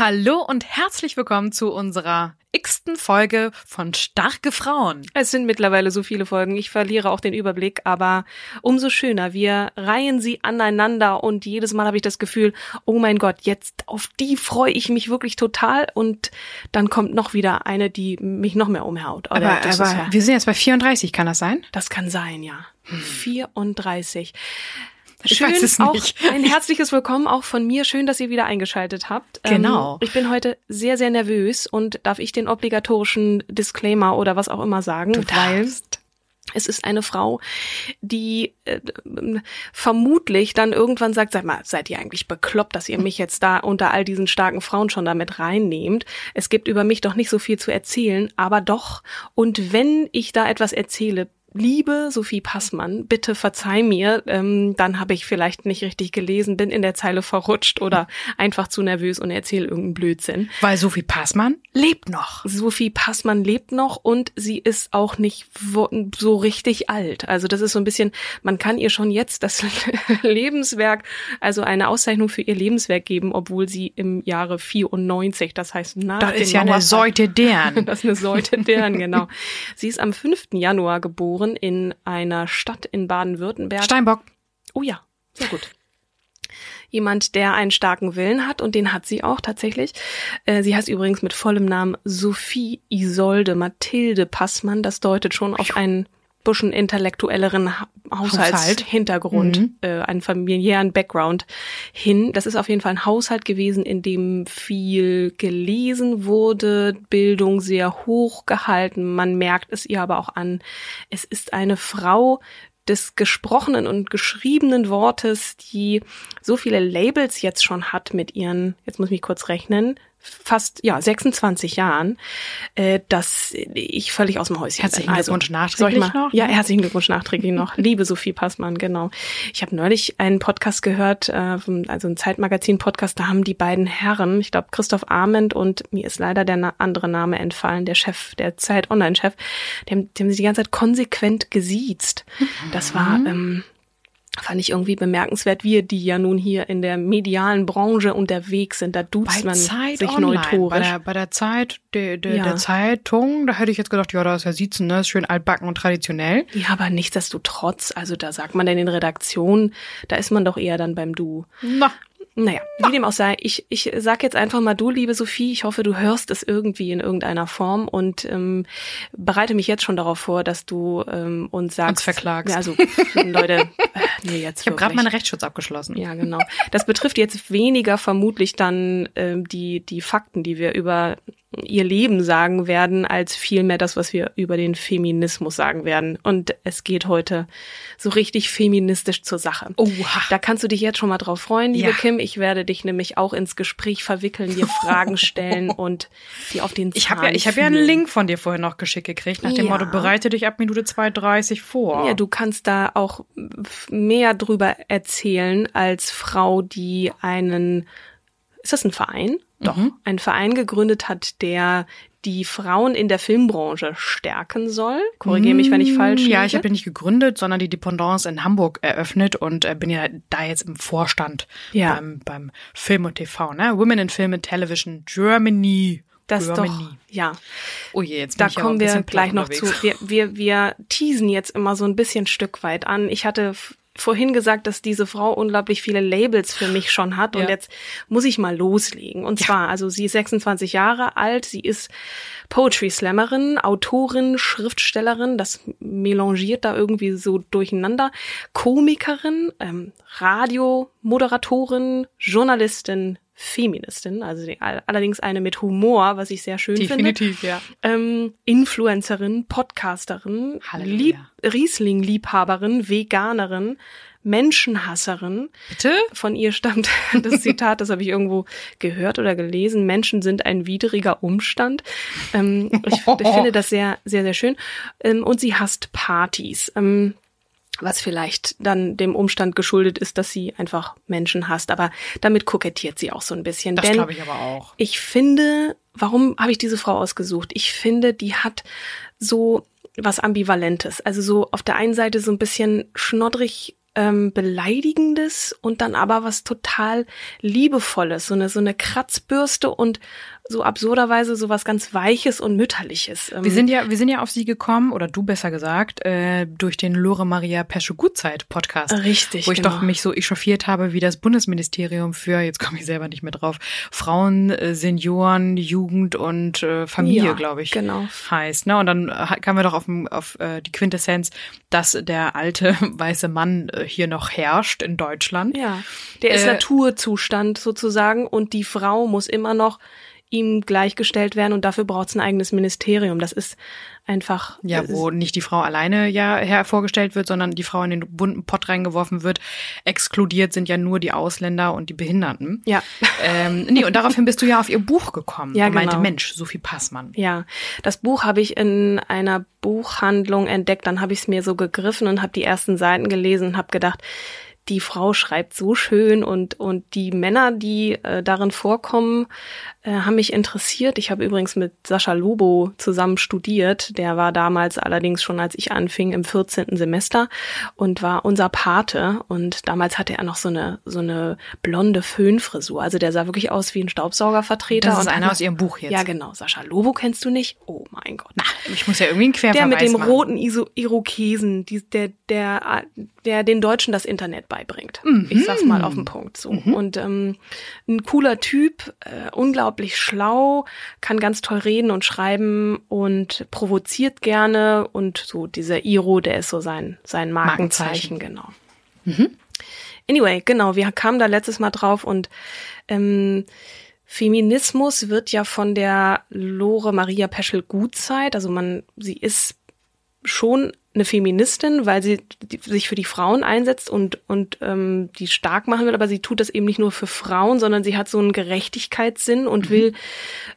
Hallo und herzlich willkommen zu unserer x-ten Folge von Starke Frauen. Es sind mittlerweile so viele Folgen, ich verliere auch den Überblick, aber umso schöner. Wir reihen sie aneinander und jedes Mal habe ich das Gefühl, oh mein Gott, jetzt auf die freue ich mich wirklich total und dann kommt noch wieder eine, die mich noch mehr umhaut. Aber, aber ja, wir sind jetzt bei 34, kann das sein? das kann sein, ja. 34. Schön auch ein herzliches Willkommen auch von mir. Schön, dass ihr wieder eingeschaltet habt. Genau. Ähm, ich bin heute sehr, sehr nervös und darf ich den obligatorischen Disclaimer oder was auch immer sagen, Du darfst. es ist eine Frau, die äh, vermutlich dann irgendwann sagt, sag mal, seid ihr eigentlich bekloppt, dass ihr mich jetzt da unter all diesen starken Frauen schon damit reinnehmt? Es gibt über mich doch nicht so viel zu erzählen, aber doch. Und wenn ich da etwas erzähle, Liebe Sophie Passmann, bitte verzeih mir, ähm, dann habe ich vielleicht nicht richtig gelesen, bin in der Zeile verrutscht oder einfach zu nervös und erzähle irgendeinen Blödsinn. Weil Sophie Passmann lebt noch. Sophie Passmann lebt noch und sie ist auch nicht so richtig alt. Also das ist so ein bisschen, man kann ihr schon jetzt das Lebenswerk, also eine Auszeichnung für ihr Lebenswerk geben, obwohl sie im Jahre 94, das heißt nach Das ist ja eine Säute deren. Das ist eine Säute deren, genau. Sie ist am 5. Januar geboren in einer Stadt in Baden-Württemberg. Steinbock. Oh ja, sehr gut. Jemand, der einen starken Willen hat und den hat sie auch tatsächlich. Äh, Sie heißt übrigens mit vollem Namen Sophie Isolde Mathilde Passmann. Das deutet schon auf einen bisschen intellektuelleren Ha- Haushalt. Haushaltshintergrund, Mhm. äh, einen familiären Background hin. Das ist auf jeden Fall ein Haushalt gewesen, in dem viel gelesen wurde, Bildung sehr hoch gehalten. Man merkt es ihr aber auch an. Es ist eine Frau, des gesprochenen und geschriebenen Wortes, die so viele Labels jetzt schon hat mit ihren, jetzt muss ich mich kurz rechnen, fast ja 26 Jahren, äh, dass ich völlig aus dem Häuschen Herzlichen bin. Also, Glückwunsch soll nachträglich ich mal, noch, Ja, herzlichen Glückwunsch nachträglich noch. Liebe Sophie Passmann, genau. Ich habe neulich einen Podcast gehört, äh, also ein Zeitmagazin-Podcast, da haben die beiden Herren, ich glaube Christoph Arment und mir ist leider der na andere Name entfallen, der Chef, der Zeit-Online-Chef, die haben sie die ganze Zeit konsequent gesiezt. Das war, Mhm. ähm, fand ich irgendwie bemerkenswert, wir, die ja nun hier in der medialen Branche unterwegs sind, da duzt Bei man Zeit sich Online, neutorisch. bei der, bei der Zeit, der, der, Ja. der Zeitung, da hätte ich jetzt gedacht, ja, da ist ja Siezen, ne, ist schön altbacken und traditionell. Ja, aber nichtsdestotrotz, also da sagt man in Redaktion, da ist man doch eher dann beim Du. Na, Naja, wie dem auch sei, ich, ich sag jetzt einfach mal du, liebe Sophie, ich hoffe, du hörst es irgendwie in irgendeiner Form und ähm, bereite mich jetzt schon darauf vor, dass du ähm, uns sagst. Uns verklagst. Ja, also Leute, nee, jetzt ich habe gerade meinen Rechtsschutz abgeschlossen. Ja, genau. Das betrifft jetzt weniger vermutlich dann ähm, die, die Fakten, die wir über ihr Leben sagen werden, als vielmehr das, was wir über den Feminismus sagen werden. Und es geht heute so richtig feministisch zur Sache. Oha. Da kannst du dich jetzt schon mal drauf freuen, liebe Ja. Kim. Ich werde dich nämlich auch ins Gespräch verwickeln, dir Fragen stellen und die auf den Ich habe ja, Zahn ich habe ja einen. Link von dir vorhin noch geschickt gekriegt, nach dem Ja. Motto, bereite dich ab Minute 2,30 vor. Ja, du kannst da auch mehr drüber erzählen als Frau, die einen, ist das ein Verein? Doch, einen Verein gegründet hat, der die Frauen in der Filmbranche stärken soll. Korrigiere mich, wenn ich falsch liege. Mm, Ja, ich habe den nicht gegründet, sondern die Dependance in Hamburg eröffnet und äh, bin ja da jetzt im Vorstand Ja. beim, beim Film und TV, ne? Women in Film and Television Germany. das doch, ja. Oh je, jetzt bin Da ich kommen ein wir gleich noch zu. unterwegs. Wir, wir, wir teasen jetzt immer so ein bisschen Stück weit an. Ich hatte vorhin gesagt, dass diese Frau unglaublich viele Labels für mich schon hat und Ja. jetzt muss ich mal loslegen. Und zwar, also sie ist 26 Jahre alt, sie ist Poetry Slammerin, Autorin, Schriftstellerin, das melangiert da irgendwie so durcheinander, Komikerin, ähm, Radiomoderatorin, Journalistin, Feministin, also die, all- allerdings eine mit Humor, was ich sehr schön finde Definitiv, ja. ähm, Influencerin, Podcasterin. Lieb Riesling-Liebhaberin, Veganerin, Menschenhasserin. Bitte? Von ihr stammt das Zitat, das habe ich irgendwo gehört oder gelesen. Menschen sind ein widriger Umstand. Ähm, ich, ich finde das sehr, sehr, sehr schön. Ähm, und sie hasst Partys. Ähm, was vielleicht dann dem Umstand geschuldet ist, dass sie einfach Menschen hasst. Aber damit kokettiert sie auch so ein bisschen. Das Denn glaube ich aber auch. ich finde, warum habe ich diese Frau ausgesucht? Ich finde, die hat so was Ambivalentes. Also so auf der einen Seite so ein bisschen schnoddrig ähm, beleidigendes und dann aber was total liebevolles, so eine so eine Kratzbürste und so absurderweise so was ganz weiches und mütterliches. Ähm, Wir sind ja, wir sind ja auf sie gekommen, oder du besser gesagt, äh, durch den Lore Maria Pesche Gutzeit Podcast. Richtig, Wo ich genau. doch mich so echauffiert habe, wie das Bundesministerium für, jetzt komme ich selber nicht mehr drauf, Frauen, äh, Senioren, Jugend und äh, Familie, Ja, glaube ich, genau. heißt. Ne? Und dann äh, kamen wir doch auf, auf äh, die Quintessenz, dass der alte weiße Mann äh, hier noch herrscht in Deutschland. Ja, der ist Äh, Naturzustand sozusagen und die Frau muss immer noch ihm gleichgestellt werden und dafür braucht es ein eigenes Ministerium. Das ist einfach Ja, wo nicht die Frau alleine ja hervorgestellt wird, sondern die Frau in den bunten Pott reingeworfen wird. Exkludiert sind ja nur die Ausländer und die Behinderten. Ja. Ähm, nee, und daraufhin bist du ja auf ihr Buch gekommen Ja, und meinte, genau. Mensch, Sophie Passmann. Ja, das Buch habe ich in einer Buchhandlung entdeckt, dann habe ich es mir so gegriffen und habe die ersten Seiten gelesen und habe gedacht, die Frau schreibt so schön und und die Männer, die äh, darin vorkommen, äh, haben mich interessiert. Ich habe übrigens mit Sascha Lobo zusammen studiert. Der war damals allerdings schon, als ich anfing, im 14. Semester und war unser Pate. Und damals hatte er noch so eine so eine blonde Föhnfrisur. Also der sah wirklich aus wie ein Staubsaugervertreter. Das ist einer hat- aus ihrem Buch jetzt. Ja, genau. Sascha Lobo kennst du nicht? Oh mein Gott. Ich muss ja irgendwie einen Der Querverweis mit dem machen. roten Iso Irokesen, die, der, der, der den Deutschen das Internet beibringt. Mhm. Ich sag's mal auf den Punkt so. Und ähm, ein cooler Typ, äh, unglaublich schlau, kann ganz toll reden und schreiben und provoziert gerne und so dieser Iro, der ist so sein sein Markenzeichen, genau. Anyway, genau, wir kamen da letztes Mal drauf und ähm, Feminismus wird ja von der Lore Maria Peschel Gutzeit, also man, sie ist schon eine Feministin, weil sie sich für die Frauen einsetzt und und ähm, die stark machen will, aber sie tut das eben nicht nur für Frauen, sondern sie hat so einen Gerechtigkeitssinn und will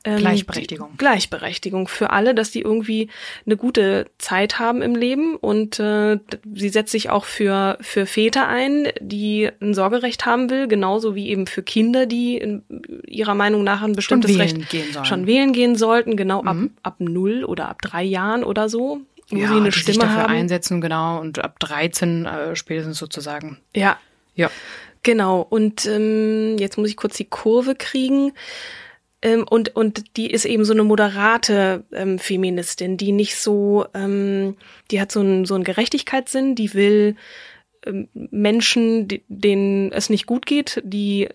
ähm, Gleichberechtigung. Gleichberechtigung für alle, dass die irgendwie eine gute Zeit haben im Leben und äh, sie setzt sich auch für für Väter ein, die ein Sorgerecht haben will, genauso wie eben für Kinder, die in ihrer Meinung nach ein bestimmtes Recht schon wählen gehen sollten, genau ab ab null oder ab drei Jahren oder so, wo ja, sie eine die sich Stimme dafür haben. einsetzen, genau, und ab 13 äh, spätestens sozusagen. Ja, Ja. Genau, und ähm, jetzt muss ich kurz die Kurve kriegen. Ähm, und, und die ist eben so eine moderate ähm, Feministin, die nicht so, ähm, die hat so einen, so einen Gerechtigkeitssinn, die will ähm, Menschen, die, denen es nicht gut geht, die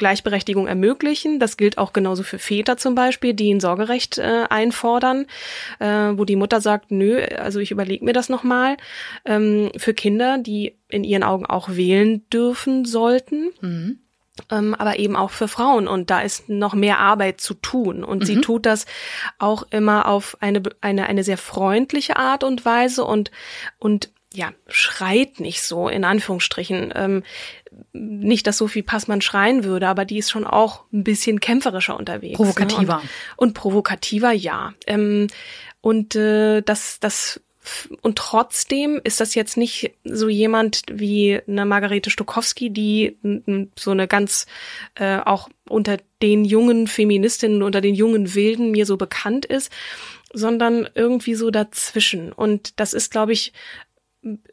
Gleichberechtigung ermöglichen. Das gilt auch genauso für Väter zum Beispiel, die ein Sorgerecht äh, einfordern, äh, wo die Mutter sagt, nö, also ich überlege mir das nochmal. Ähm, für Kinder, die in ihren Augen auch wählen dürfen sollten. Ähm, aber eben auch für Frauen. Und da ist noch mehr Arbeit zu tun. Und sie tut das auch immer auf eine, eine, eine sehr freundliche Art und Weise und, und ja, schreit nicht so, in Anführungsstrichen. Ähm, nicht, dass Sophie Passmann schreien würde, aber die ist schon auch ein bisschen kämpferischer unterwegs. Provokativer. Ne? Und, und provokativer, ja. Ähm, und äh, das, das und trotzdem ist das jetzt nicht so jemand wie eine Margarete Stokowski, die so eine ganz äh, auch unter den jungen Feministinnen, unter den jungen Wilden mir so bekannt ist, sondern irgendwie so dazwischen. Und das ist, glaube ich,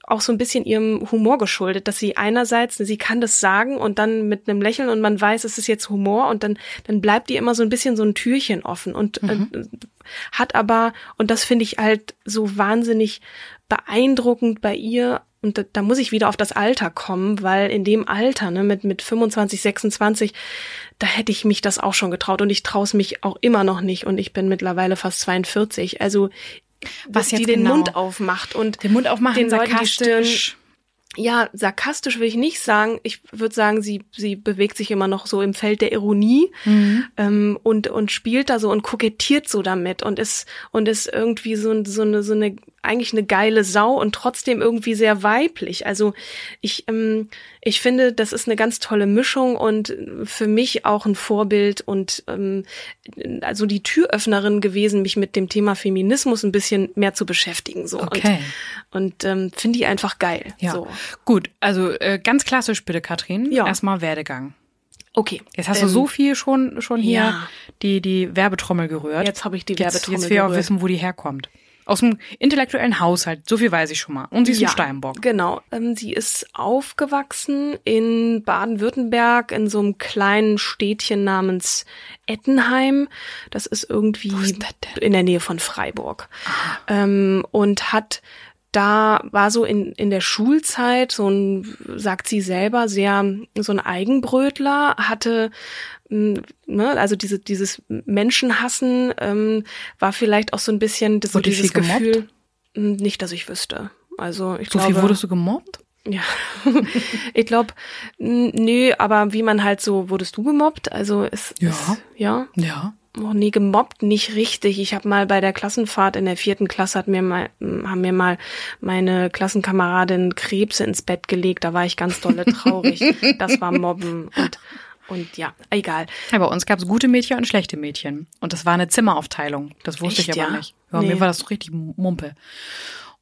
auch so ein bisschen ihrem Humor geschuldet, dass sie einerseits, sie kann das sagen und dann mit einem Lächeln und man weiß, es ist jetzt Humor und dann, dann bleibt ihr immer so ein bisschen so ein Türchen offen und Mhm. äh, hat aber, und das finde ich halt so wahnsinnig beeindruckend bei ihr, und da, da muss ich wieder auf das Alter kommen, weil in dem Alter, ne, mit, mit 25, 26, da hätte ich mich das auch schon getraut und ich traue es mich auch immer noch nicht und ich bin mittlerweile fast 42. Also Was die den genau? Mund aufmacht und Den Mund aufmachen, den Leuten sarkastisch. ja, sarkastisch will ich nicht sagen. Ich würde sagen, sie, sie bewegt sich immer noch so im Feld der Ironie Mhm. ähm, und, und spielt da so und kokettiert so damit und ist, und ist irgendwie so, so, eine, so eine, eigentlich eine geile Sau und trotzdem irgendwie sehr weiblich. Also ich, ähm, ich finde, das ist eine ganz tolle Mischung und für mich auch ein Vorbild und ähm, also die Türöffnerin gewesen, mich mit dem Thema Feminismus ein bisschen mehr zu beschäftigen. So. Okay. Und, und ähm, finde die einfach geil. Ja. So. Gut, also äh, ganz klassisch bitte, Katrin. Ja. Erstmal Werdegang. Okay. Jetzt hast du Ähm, so viel schon, schon hier ja. die, die Werbetrommel gerührt. Jetzt habe ich die jetzt, Werbetrommel Jetzt will ich auch gerührt. wissen, wo die herkommt. Aus dem intellektuellen Haushalt, so viel weiß ich schon mal. Und sie ist ein Steinbock. Genau. Ähm, sie ist aufgewachsen in Baden-Württemberg in so einem kleinen Städtchen namens Ettenheim. Das ist irgendwie ist in der Nähe von Freiburg. Ähm, und hat da war so in, in der Schulzeit so ein, sagt sie selber, sehr so ein Eigenbrötler, hatte mh, ne, also diese, dieses Menschenhassen ähm, war vielleicht auch so ein bisschen das, so dieses viel gemobbt? Gefühl, mh, nicht, dass ich wüsste. Also ich So glaube, viel wurdest du gemobbt? ja, ich glaube, nö, aber wie man halt so, wurdest du gemobbt? Also es, Ja. es ja, Ja. Oh, nee, gemobbt nicht richtig. Ich habe mal bei der Klassenfahrt in der vierten Klasse hat mir mal, haben mir mal meine Klassenkameradin Krebse ins Bett gelegt. Da war ich ganz dolle traurig. das war Mobben und und ja, egal. Ja, bei uns gab es gute Mädchen und schlechte Mädchen. Und das war eine Zimmeraufteilung. Das wusste Echt, ich aber ja? nicht. Ja, Nee. Mir war das so richtig Mumpe.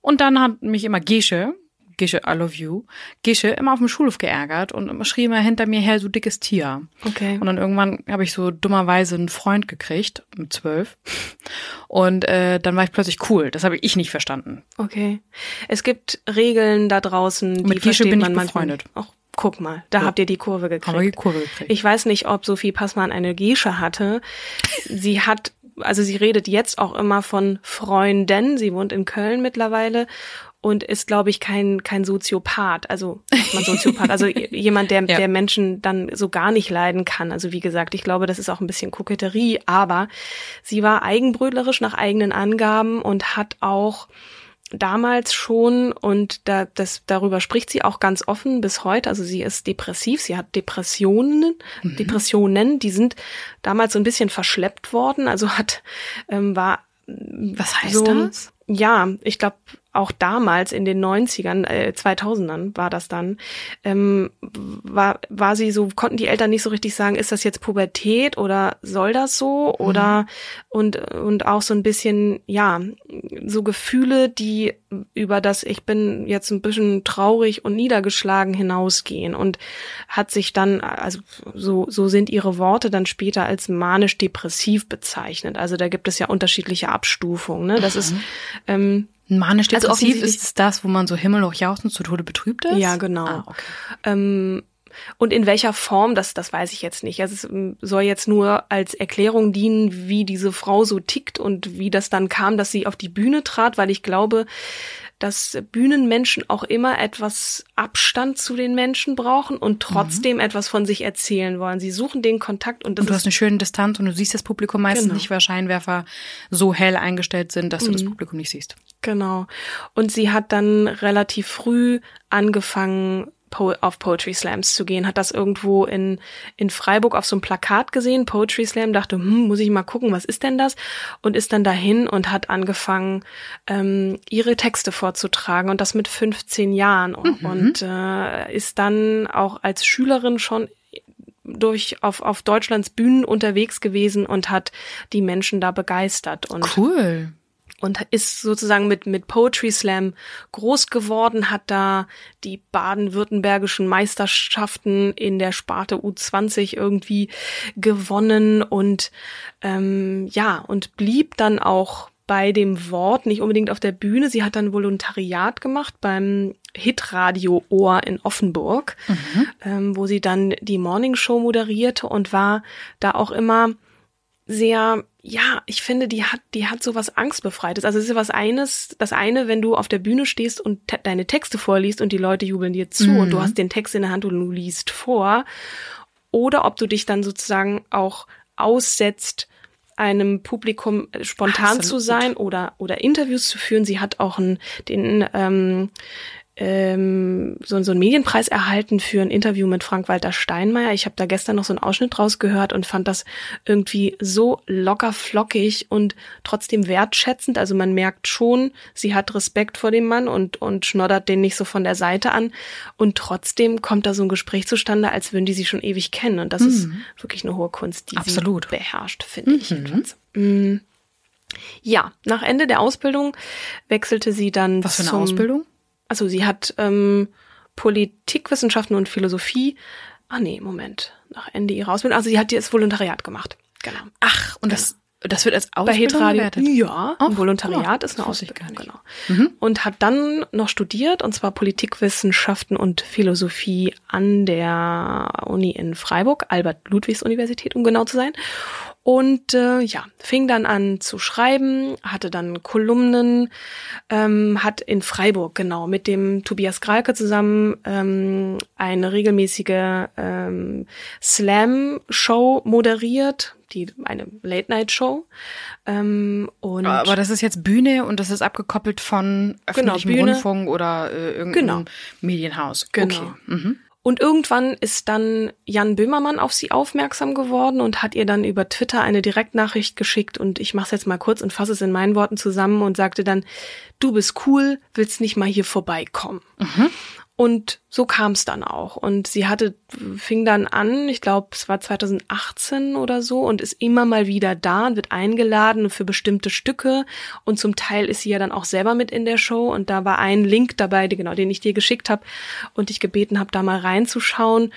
Und dann hat mich immer Gesche, Gesche, I love you, Gesche immer auf dem Schulhof geärgert und immer schrie immer hinter mir her, du dickes Tier. Okay. Und dann irgendwann habe ich so dummerweise einen Freund gekriegt, mit zwölf. Und äh, dann war ich plötzlich cool. Das habe ich nicht verstanden. Okay. Es gibt Regeln da draußen, die Mit versteht bin ich man manchmal befreundet. Ach, guck mal, da habt ihr die Kurve gekriegt. Haben wir die Kurve gekriegt. Ich weiß nicht, ob Sophie Passmann eine Gesche hatte. Sie hat, also sie redet jetzt auch immer von Freunden. Sie wohnt in Köln mittlerweile und ist, glaube ich, kein, kein Soziopath. Also, man Soziopath, also jemand, der, Ja. der Menschen dann so gar nicht leiden kann. Also, wie gesagt, ich glaube, das ist auch ein bisschen Koketterie, aber sie war eigenbrötlerisch nach eigenen Angaben und hat auch damals schon und da, das, darüber spricht sie auch ganz offen bis heute. Also sie ist depressiv, sie hat Depressionen, Depressionen, die sind damals so ein bisschen verschleppt worden. Also hat ähm, war Was heißt so, das? Ja, ich glaube auch damals in den 90ern, äh, 2000ern war das dann, ähm, war, war sie so, konnten die Eltern nicht so richtig sagen, ist das jetzt Pubertät oder soll das so oder und, und auch so ein bisschen, ja, so Gefühle, die über das ich bin jetzt ein bisschen traurig und niedergeschlagen hinausgehen und hat sich dann, also so, so sind ihre Worte dann später als manisch-depressiv bezeichnet. Also da gibt es ja unterschiedliche Abstufungen. Ne? Das ist ähm, Manisch Also ist es das, wo man so himmelhoch jauchzend zu Tode betrübt ist? Ja, genau. Ah, okay. Ähm, und in welcher Form, das, das weiß ich jetzt nicht. Also es ähm, soll jetzt nur als Erklärung dienen, wie diese Frau so tickt und wie das dann kam, dass sie auf die Bühne trat, weil ich glaube, dass Bühnenmenschen auch immer etwas Abstand zu den Menschen brauchen und trotzdem etwas von sich erzählen wollen. Sie suchen den Kontakt und das Und du ist hast eine schöne Distanz und du siehst das Publikum meistens Genau. nicht, weil Scheinwerfer so hell eingestellt sind, dass du das Publikum nicht siehst. Genau. Und sie hat dann relativ früh angefangen, auf Poetry Slams zu gehen, hat das irgendwo in, in Freiburg auf so einem Plakat gesehen, Poetry Slam, dachte, hm, muss ich mal gucken, was ist denn das? Und ist dann dahin und hat angefangen, ähm, ihre Texte vorzutragen und das mit 15 Jahren und äh, ist dann auch als Schülerin schon durch auf, auf Deutschlands Bühnen unterwegs gewesen und hat die Menschen da begeistert und Cool. Und ist sozusagen mit, mit Poetry Slam groß geworden, hat da die baden-württembergischen Meisterschaften in der Sparte U20 irgendwie gewonnen und ähm, ja, und blieb dann auch bei dem Wort, nicht unbedingt auf der Bühne. Sie hat dann Volontariat gemacht beim Hitradio Ohr in Offenburg, mhm. ähm, wo sie dann die Morning Show moderierte und war da auch immer sehr, ja, ich finde, die hat, die hat so was Angstbefreites. Also es ist ja was eines, das eine, wenn du auf der Bühne stehst und te deine Texte vorliest und die Leute jubeln dir zu mhm. und du hast den Text in der Hand und du liest vor. Oder ob du dich dann sozusagen auch aussetzt, einem Publikum spontan Absolut. zu sein oder oder Interviews zu führen. Sie hat auch einen, den ähm, ähm, so, so einen Medienpreis erhalten für ein Interview mit Frank-Walter Steinmeier. Ich habe da gestern noch so einen Ausschnitt rausgehört und fand das irgendwie so locker flockig und trotzdem wertschätzend. Also man merkt schon, sie hat Respekt vor dem Mann und, und schnoddert den nicht so von der Seite an. Und trotzdem kommt da so ein Gespräch zustande, als würden die sie schon ewig kennen. Und das mhm. ist wirklich eine hohe Kunst, die Absolut. sie beherrscht, finde mhm. ich. Mhm. Ja, nach Ende der Ausbildung wechselte sie dann. Was für eine Ausbildung? Also sie hat ähm, Politikwissenschaften und Philosophie. Ah nee, Moment. Nach Ende ihrer Ausbildung. Also sie hat jetzt Volontariat gemacht. Genau. Ach, und genau. das das wird als Ausbildung Bei Hitradio, Ja, ein Volontariat oh, ist eine Ausbildung, genau. Mhm. Und hat dann noch studiert, und zwar Politikwissenschaften und Philosophie an der Uni in Freiburg, Albert-Ludwigs-Universität, um genau zu sein. Und äh, ja, fing dann an zu schreiben, hatte dann Kolumnen, ähm, hat in Freiburg genau mit dem Tobias Gralke zusammen ähm, eine regelmäßige ähm, Slam-Show moderiert, die eine Late-Night-Show. Ähm, und Aber das ist jetzt Bühne und das ist abgekoppelt von genau, öffentlichem genau, Rundfunk oder äh, irgendeinem genau. Medienhaus. Genau. Okay. Mhm. Und irgendwann ist dann Jan Böhmermann auf sie aufmerksam geworden und hat ihr dann über Twitter eine Direktnachricht geschickt und ich mache es jetzt mal kurz und fasse es in meinen Worten zusammen und sagte dann, du bist cool, willst nicht mal hier vorbeikommen. Mhm. Und so kam es dann auch. Und sie hatte, fing dann an, ich glaube, es war 2018 oder so, und ist immer mal wieder da und wird eingeladen für bestimmte Stücke. Und zum Teil ist sie ja dann auch selber mit in der Show. Und da war ein Link dabei, die, genau, den ich dir geschickt habe und dich gebeten habe, da mal reinzuschauen.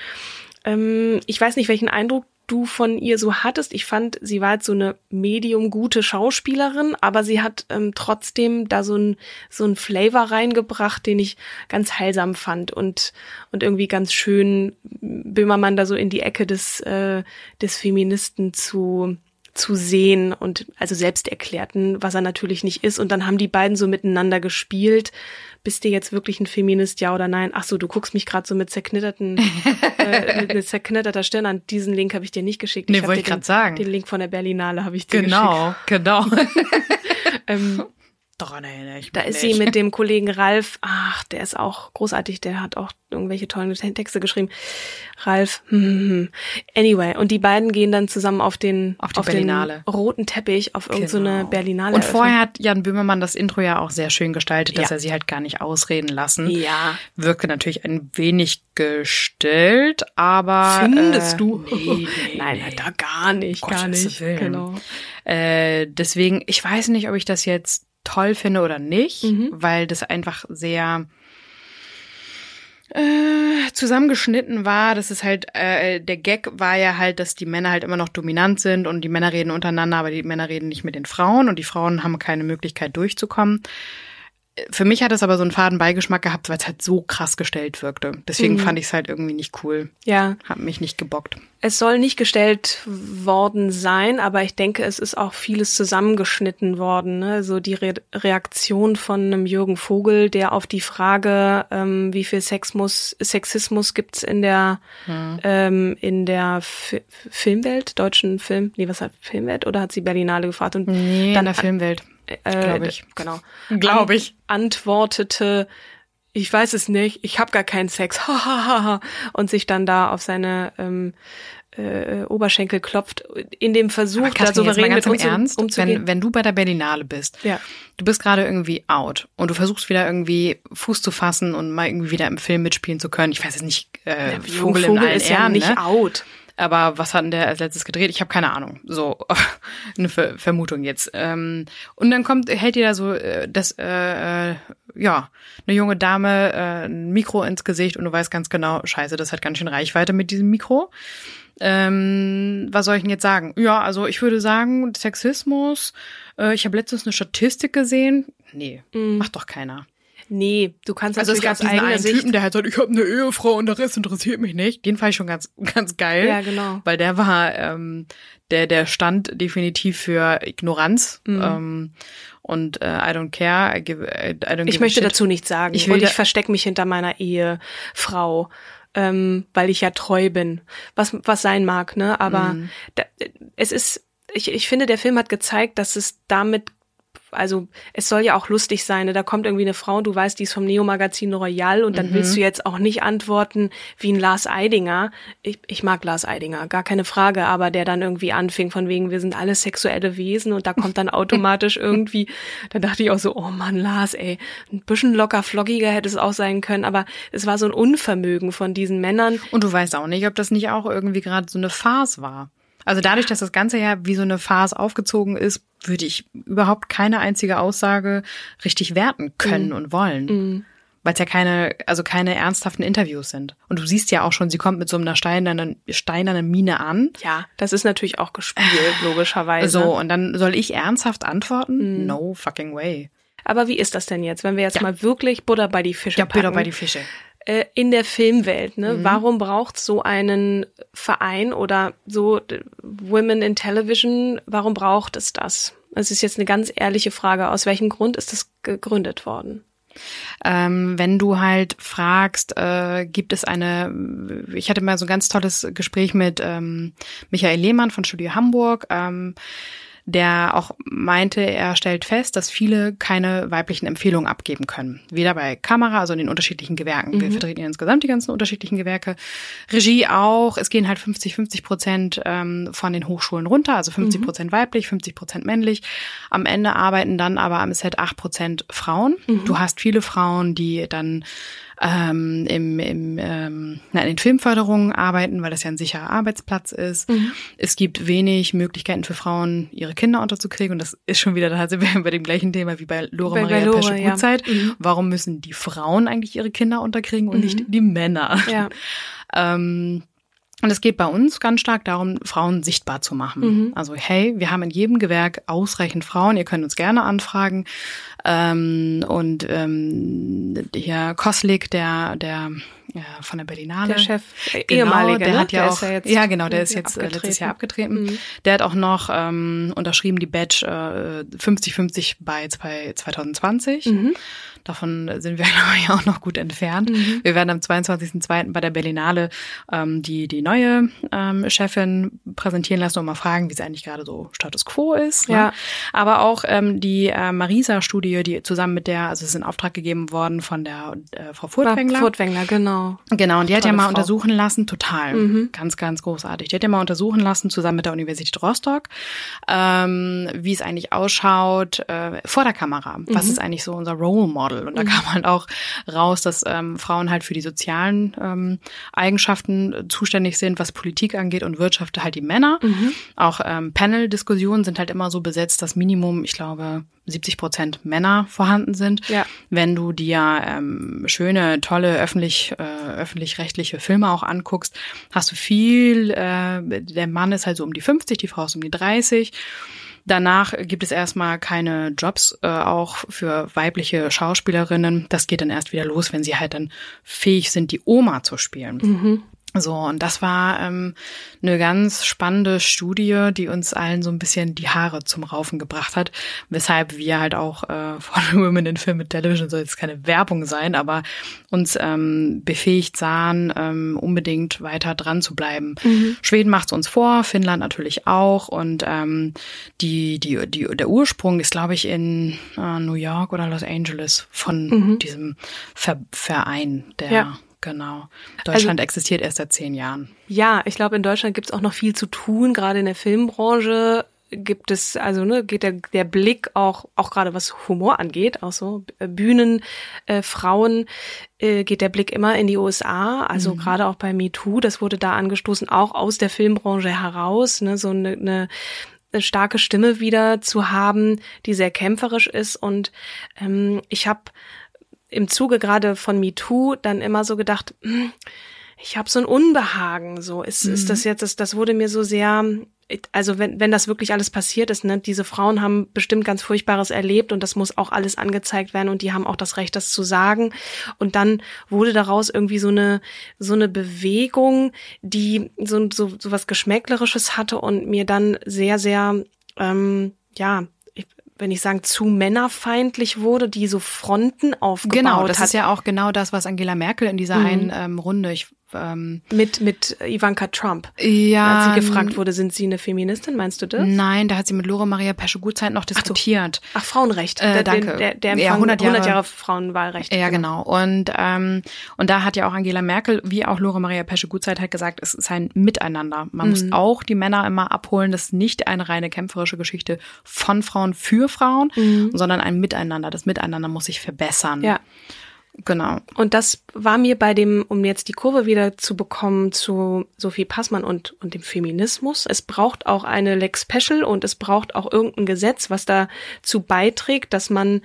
Ähm, ich weiß nicht, welchen Eindruck du von ihr so hattest. Ich fand, sie war jetzt so eine medium gute Schauspielerin, aber sie hat ähm, trotzdem da so ein so ein Flavor reingebracht, den ich ganz heilsam fand und und irgendwie ganz schön Böhmermann da so in die Ecke des äh, des Feministen zu zu sehen und also selbst erklärten, was er natürlich nicht ist. Und dann haben die beiden so miteinander gespielt. Bist du jetzt wirklich ein Feminist, ja oder nein? Ach so, du guckst mich gerade so mit zerknitterten, äh, mit, mit zerknitterter Stirn an. Diesen Link habe ich dir nicht geschickt. Nee, wollte ich gerade sagen. Den Link von der Berlinale habe ich dir genau, geschickt. Genau, genau. ähm, daran erinnere ich Da ist sie mit dem Kollegen Ralf, ach, der ist auch großartig, der hat auch irgendwelche tollen Texte geschrieben. Ralf, hm, hm, hm. anyway, und die beiden gehen dann zusammen auf den, auf, auf den roten Teppich, auf irgendeine genau. Berlinale. Und vorher hat Jan Böhmermann das Intro ja auch sehr schön gestaltet, dass ja. er sie halt gar nicht ausreden lassen. Ja. Wirkte natürlich ein wenig gestellt, aber. Findest äh, du? Nee, nee, Nein, da gar nicht, Gott, gar nicht. Genau. Äh, deswegen, ich weiß nicht, ob ich das jetzt toll finde oder nicht, mhm. weil das einfach sehr äh, zusammengeschnitten war. Das ist halt, äh, der Gag war ja halt, dass die Männer halt immer noch dominant sind und die Männer reden untereinander, aber die Männer reden nicht mit den Frauen und die Frauen haben keine Möglichkeit durchzukommen. Für mich hat es aber so einen faden Beigeschmack gehabt, weil es halt so krass gestellt wirkte. Deswegen mhm. fand ich es halt irgendwie nicht cool. Ja. Hat mich nicht gebockt. Es soll nicht gestellt worden sein, aber ich denke, es ist auch vieles zusammengeschnitten worden. Ne? So die Re Reaktion von einem Jürgen Vogel, der auf die Frage, ähm, wie viel Sexmus, Sexismus gibt's in der mhm. ähm, in der F Filmwelt, deutschen Film, nee, was hat Filmwelt oder hat sie Berlinale gefragt und nee, dann in der Filmwelt äh, glaube ich. Genau. Glaube ich. antwortete, ich weiß es nicht, ich habe gar keinen Sex, und sich dann da auf seine ähm, äh, Oberschenkel klopft, in dem Versuch, da souverän mit uns Ernst, umzugehen. Wenn, wenn du bei der Berlinale bist, ja. du bist gerade irgendwie out und du versuchst wieder irgendwie Fuß zu fassen und mal irgendwie wieder im Film mitspielen zu können. Ich weiß es nicht, äh, ja, Vogel, Vogel in allen ist Ehren, ja nicht ne? out. Aber was hat denn der als letztes gedreht? Ich habe keine Ahnung. So eine Ver Vermutung jetzt. Ähm, und dann kommt, hält ihr da so äh, das, äh, äh, ja, eine junge Dame äh, ein Mikro ins Gesicht und du weißt ganz genau, scheiße, das hat ganz schön Reichweite mit diesem Mikro. Ähm, was soll ich denn jetzt sagen? Ja, also ich würde sagen, Sexismus. Äh, ich habe letztens eine Statistik gesehen. Nee, Mhm. macht doch keiner. Nee, du kannst Also es gab aus diesen einen Sicht. Typen, der halt sagt, ich habe eine Ehefrau und der Rest interessiert mich nicht. Den fand ich schon ganz, ganz geil. ja, genau. Weil der war, ähm, der, der stand definitiv für Ignoranz. Mhm. Ähm, und äh, I don't care. I, give, I don't Ich möchte shit. dazu nichts sagen. Ich will und ich verstecke mich hinter meiner Ehefrau, ähm, weil ich ja treu bin. Was, was sein mag, ne? Aber Mhm. da, es ist, ich, ich finde, der Film hat gezeigt, dass es damit also es soll ja auch lustig sein, ne? da kommt irgendwie eine Frau und du weißt, die ist vom Neo-Magazin Royal und dann Mhm. willst du jetzt auch nicht antworten wie ein Lars Eidinger. Ich, ich mag Lars Eidinger, gar keine Frage, aber der dann irgendwie anfing von wegen, wir sind alle sexuelle Wesen und da kommt dann automatisch irgendwie, da dachte ich auch so, oh Mann, Lars, ey, ein bisschen locker flockiger hätte es auch sein können, aber es war so ein Unvermögen von diesen Männern. Und du weißt auch nicht, ob das nicht auch irgendwie gerade so eine Farce war. Also dadurch, dass das Ganze ja wie so eine Farce aufgezogen ist, würde ich überhaupt keine einzige Aussage richtig werten können und wollen. Weil es ja keine, also keine ernsthaften Interviews sind. Und du siehst ja auch schon, sie kommt mit so einer steinernen, steinernen Mine an. Ja, das ist natürlich auch gespielt, logischerweise. So, und dann soll ich ernsthaft antworten? No fucking way. Aber wie ist das denn jetzt, wenn wir jetzt Ja. mal wirklich Butter bei die Fische Ja, packen? bitte bei die Fische. Äh, in der Filmwelt, ne? Mhm. Warum braucht so einen Verein oder so Women in Television, warum braucht es das? Es ist jetzt eine ganz ehrliche Frage. Aus welchem Grund ist das gegründet worden? Ähm, wenn du halt fragst, äh, gibt es eine, ich hatte mal so ein ganz tolles Gespräch mit ähm, Michael Lehmann von Studio Hamburg, ähm, der auch meinte, er stellt fest, dass viele keine weiblichen Empfehlungen abgeben können. Weder bei Kamera, also in den unterschiedlichen Gewerken. Wir vertreten ja insgesamt die ganzen unterschiedlichen Gewerke. Regie auch. Es gehen halt 50, 50 Prozent ähm, von den Hochschulen runter, also 50 Prozent weiblich, 50 Prozent männlich. Am Ende arbeiten dann aber am Set 8 Prozent Frauen. Du hast viele Frauen, die dann ähm, im, im, ähm, na, in den Filmförderungen arbeiten, weil das ja ein sicherer Arbeitsplatz ist. Es gibt wenig Möglichkeiten für Frauen, ihre Kinder unterzukriegen. Und das ist schon wieder, da sind wir bei dem gleichen Thema wie bei Lore Bei- Maria Lore, Pesche ja. Mhm. Warum müssen die Frauen eigentlich ihre Kinder unterkriegen und nicht die Männer? Ja. Ähm, und es geht bei uns ganz stark darum, Frauen sichtbar zu machen. Mhm. Also hey, wir haben in jedem Gewerk ausreichend Frauen, ihr könnt uns gerne anfragen. Ähm, und ähm, hier Koslik, der, der von der Berlinale. Der Chef, äh, Genau, ehemalige, der ne? hat ja Der auch, ja jetzt ja genau, der ist jetzt äh, letztes Jahr abgetreten. abgetreten. Mhm. Der hat auch noch ähm, unterschrieben die Badge äh, 50-50 bei, bei 2020. Mhm. Davon sind wir, glaube ich, auch noch gut entfernt. Mhm. Wir werden am 22.02. bei der Berlinale ähm, die, die neue ähm, Chefin präsentieren lassen und mal fragen, wie es eigentlich gerade so Status Quo ist. Ne? Ja. Aber auch ähm, die äh, Marisa-Studie, die zusammen mit der, also es ist in Auftrag gegeben worden von der äh, Frau Furtwängler. Furtwängler, genau. Genau, und die hat ja Tolle mal Frau. untersuchen lassen, total, Mhm. ganz, ganz großartig. Die hat ja mal untersuchen lassen, zusammen mit der Universität Rostock, ähm, wie es eigentlich ausschaut äh, vor der Kamera. Was Mhm. ist eigentlich so unser Role Model? Und da kam halt auch raus, dass ähm, Frauen halt für die sozialen ähm, Eigenschaften zuständig sind, was Politik angeht und Wirtschaft halt die Männer. Mhm. Auch ähm, Panel-Diskussionen sind halt immer so besetzt, dass Minimum, ich glaube, 70 Prozent Männer vorhanden sind. Ja. Wenn du dir ähm, schöne, tolle öffentlich, äh, öffentlich-rechtliche Filme auch anguckst, hast du viel, äh, der Mann ist halt so um die 50, die Frau ist um die 30. Danach gibt es erstmal keine Jobs, äh, auch für weibliche Schauspielerinnen. Das geht dann erst wieder los, wenn sie halt dann fähig sind, die Oma zu spielen. Mhm. So, und das war ähm, eine ganz spannende Studie, die uns allen so ein bisschen die Haare zum Raufen gebracht hat, weshalb wir halt auch äh, von Women in Film and Television soll jetzt keine Werbung sein, aber uns ähm, befähigt sahen, ähm, unbedingt weiter dran zu bleiben. Schweden macht es uns vor, Finnland natürlich auch und ähm, die, die, die, der Ursprung ist, glaube ich, in äh, New York oder Los Angeles von diesem Ver Verein, der Ja. Genau. Deutschland existiert erst seit zehn Jahren. Ja, ich glaube, in Deutschland gibt es auch noch viel zu tun, gerade in der Filmbranche gibt es, also ne, geht der, der Blick auch, auch gerade was Humor angeht, auch so äh, Bühnen, äh, Frauen, äh, geht der Blick immer in die USA, also gerade auch bei MeToo, das wurde da angestoßen, auch aus der Filmbranche heraus, ne, so eine, eine eine starke Stimme wieder zu haben, die sehr kämpferisch ist. Und ähm, ich habe im Zuge gerade von MeToo dann immer so gedacht, hm, ich habe so ein Unbehagen. So ist, Mhm. ist das jetzt, das, das wurde mir so sehr, also wenn, wenn das wirklich alles passiert ist, ne, diese Frauen haben bestimmt ganz Furchtbares erlebt und das muss auch alles angezeigt werden und die haben auch das Recht, das zu sagen. Und dann wurde daraus irgendwie so eine, so eine Bewegung, die so, so, so was Geschmäcklerisches hatte und mir dann sehr, sehr, ähm, ja, wenn ich sagen, zu männerfeindlich wurde, die so Fronten aufgebaut Genau, das hat. ist ja auch genau das, was Angela Merkel in dieser Mhm. einen ähm, Runde, ich ähm, mit, mit Ivanka Trump. ja, Als sie gefragt wurde, sind Sie eine Feministin, meinst du das? Nein, da hat sie mit Lore Maria Pesche-Gutzeit noch so. diskutiert. Ach, Frauenrecht. Äh, der, danke. Der, der Ja, Empfang 100 100 Jahre- Jahre, Frauenwahlrecht. Ja, genau. Und, ähm, und da hat ja auch Angela Merkel, wie auch Lore Maria Pesche-Gutzeit hat gesagt, es ist ein Miteinander. Man muss auch die Männer immer abholen. Das ist nicht eine reine kämpferische Geschichte von Frauen für Frauen, sondern ein Miteinander. Das Miteinander muss sich verbessern. Ja. Genau. Und das war mir bei dem, um jetzt die Kurve wieder zu bekommen zu Sophie Passmann und, und dem Feminismus. Es braucht auch eine Lex Special und es braucht auch irgendein Gesetz, was dazu beiträgt, dass man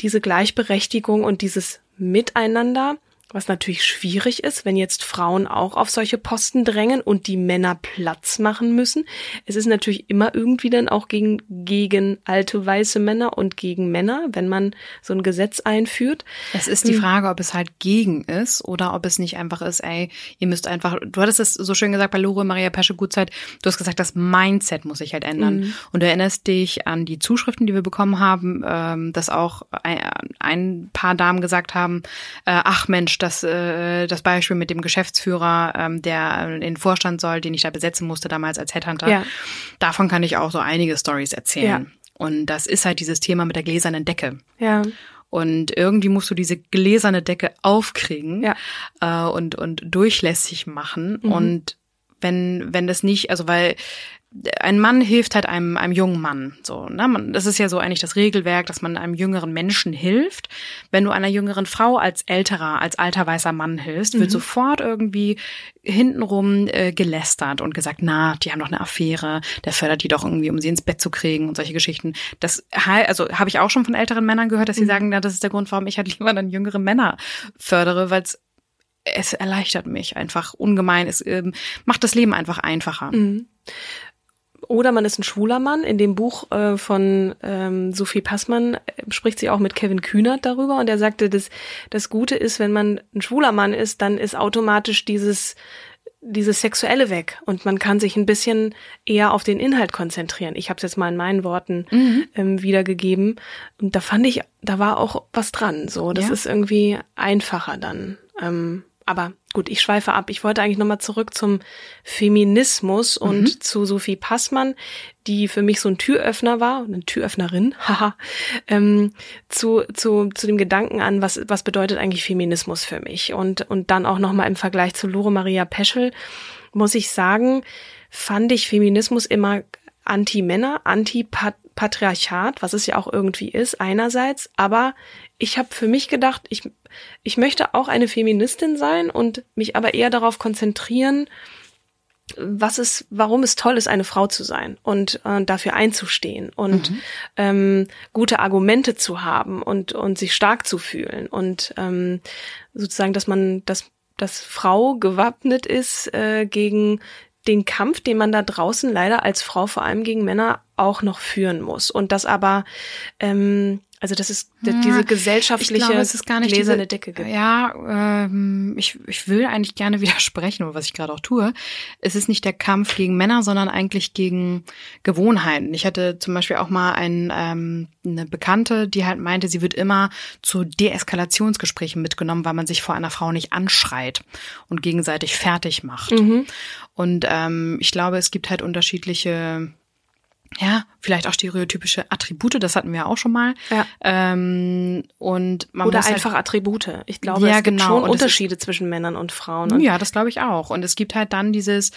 diese Gleichberechtigung und dieses Miteinander, was natürlich schwierig ist, wenn jetzt Frauen auch auf solche Posten drängen und die Männer Platz machen müssen. Es ist natürlich immer irgendwie dann auch gegen, gegen alte weiße Männer und gegen Männer, wenn man so ein Gesetz einführt. Es ist die Frage, ob es halt gegen ist oder ob es nicht einfach ist, ey, ihr müsst einfach, du hattest es so schön gesagt bei Lore Maria Pesche Gutzeit, du hast gesagt, das Mindset muss sich halt ändern. Und du erinnerst dich an die Zuschriften, die wir bekommen haben, ähm, dass auch ein, ein paar Damen gesagt haben, äh, ach Mensch, das, äh, das Beispiel mit dem Geschäftsführer, ähm, der in den Vorstand soll, den ich da besetzen musste damals als Headhunter, Ja. davon kann ich auch so einige Stories erzählen. Und das ist halt dieses Thema mit der gläsernen Decke. Ja. Und irgendwie musst du diese gläserne Decke aufkriegen Ja. äh, und, und durchlässig machen. Und wenn, wenn das nicht, also weil ein Mann hilft halt einem, einem jungen Mann. So, ne? man, das ist ja so eigentlich das Regelwerk, dass man einem jüngeren Menschen hilft. Wenn du einer jüngeren Frau als älterer, als alter weißer Mann hilfst, wird sofort irgendwie hintenrum äh, gelästert und gesagt, na, die haben doch eine Affäre, der fördert die doch irgendwie, um sie ins Bett zu kriegen und solche Geschichten. Das also habe ich auch schon von älteren Männern gehört, dass sie sagen, na, das ist der Grund, warum ich halt lieber dann jüngere Männer fördere, weil es es erleichtert mich einfach ungemein. Es ähm, macht das Leben einfach einfacher. Oder man ist ein schwuler Mann. In dem Buch äh, von ähm, Sophie Passmann äh, spricht sie auch mit Kevin Kühnert darüber und er sagte, das, das Gute ist, wenn man ein schwuler Mann ist, dann ist automatisch dieses dieses Sexuelle weg und man kann sich ein bisschen eher auf den Inhalt konzentrieren. Ich habe es jetzt mal in meinen Worten ähm, wiedergegeben und da fand ich, da war auch was dran. So, das Ja. ist irgendwie einfacher dann. Ähm, aber gut, ich schweife ab. Ich wollte eigentlich nochmal zurück zum Feminismus und zu Sophie Passmann, die für mich so ein Türöffner war, eine Türöffnerin, haha, ähm, zu, zu, zu dem Gedanken an, was, was bedeutet eigentlich Feminismus für mich? Und, und dann auch nochmal im Vergleich zu Lore Maria Peschel, muss ich sagen, fand ich Feminismus immer Anti-Männer, Anti-Patriarchat, was es ja auch irgendwie ist, einerseits, aber ich habe für mich gedacht, ich, ich möchte auch eine Feministin sein und mich aber eher darauf konzentrieren, was es, warum es toll ist, eine Frau zu sein und äh, dafür einzustehen und ähm, gute Argumente zu haben und und sich stark zu fühlen und ähm, sozusagen, dass man, dass dass Frau gewappnet ist äh, gegen den Kampf, den man da draußen leider als Frau vor allem gegen Männer auch noch führen muss. Und das aber ähm, also dass es d- diese gesellschaftliche ich glaube, es ist gar nicht gläserne diese, Decke gibt. Ja, ähm, ich, ich will eigentlich gerne widersprechen, was ich gerade auch tue. Es ist nicht der Kampf gegen Männer, sondern eigentlich gegen Gewohnheiten. Ich hatte zum Beispiel auch mal ein, ähm, eine Bekannte, die halt meinte, sie wird immer zu Deeskalationsgesprächen mitgenommen, weil man sich vor einer Frau nicht anschreit und gegenseitig fertig macht. Mhm. Und ähm, ich glaube, es gibt halt unterschiedliche ja, vielleicht auch stereotypische Attribute, das hatten wir auch schon mal. Ja. Ähm, und man Oder muss einfach halt, Attribute. Ich glaube, Ja, es gibt genau. schon Und Unterschiede zwischen Männern und Frauen. Und ja, das glaube ich auch. Und es gibt halt dann dieses,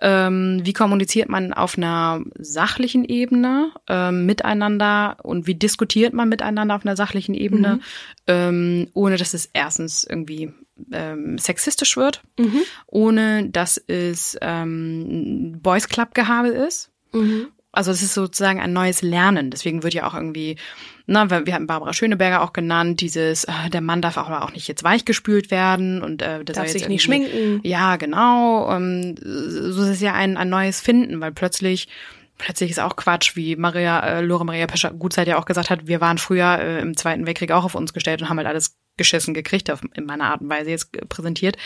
ähm, wie kommuniziert man auf einer sachlichen Ebene ähm, miteinander und wie diskutiert man miteinander auf einer sachlichen Ebene, Mhm. ähm, ohne dass es erstens irgendwie ähm, sexistisch wird, Mhm. ohne dass es ähm, Boys Club Gehabe ist. Mhm. Also es ist sozusagen ein neues Lernen. Deswegen wird ja auch irgendwie, na, wir hatten Barbara Schöneberger auch genannt, dieses, äh, der Mann darf aber auch nicht jetzt weichgespült werden und äh, der Darf soll sich nicht schminken. Ja, genau. Ähm, so ist es ja ein, ein neues Finden, weil plötzlich Plötzlich ist auch Quatsch, wie Maria, äh, Lore Maria Pescher Gutzeit ja auch gesagt hat, wir waren früher äh, im Zweiten Weltkrieg auch auf uns gestellt und haben halt alles geschissen gekriegt, auf, in meiner Art und Weise jetzt äh, präsentiert.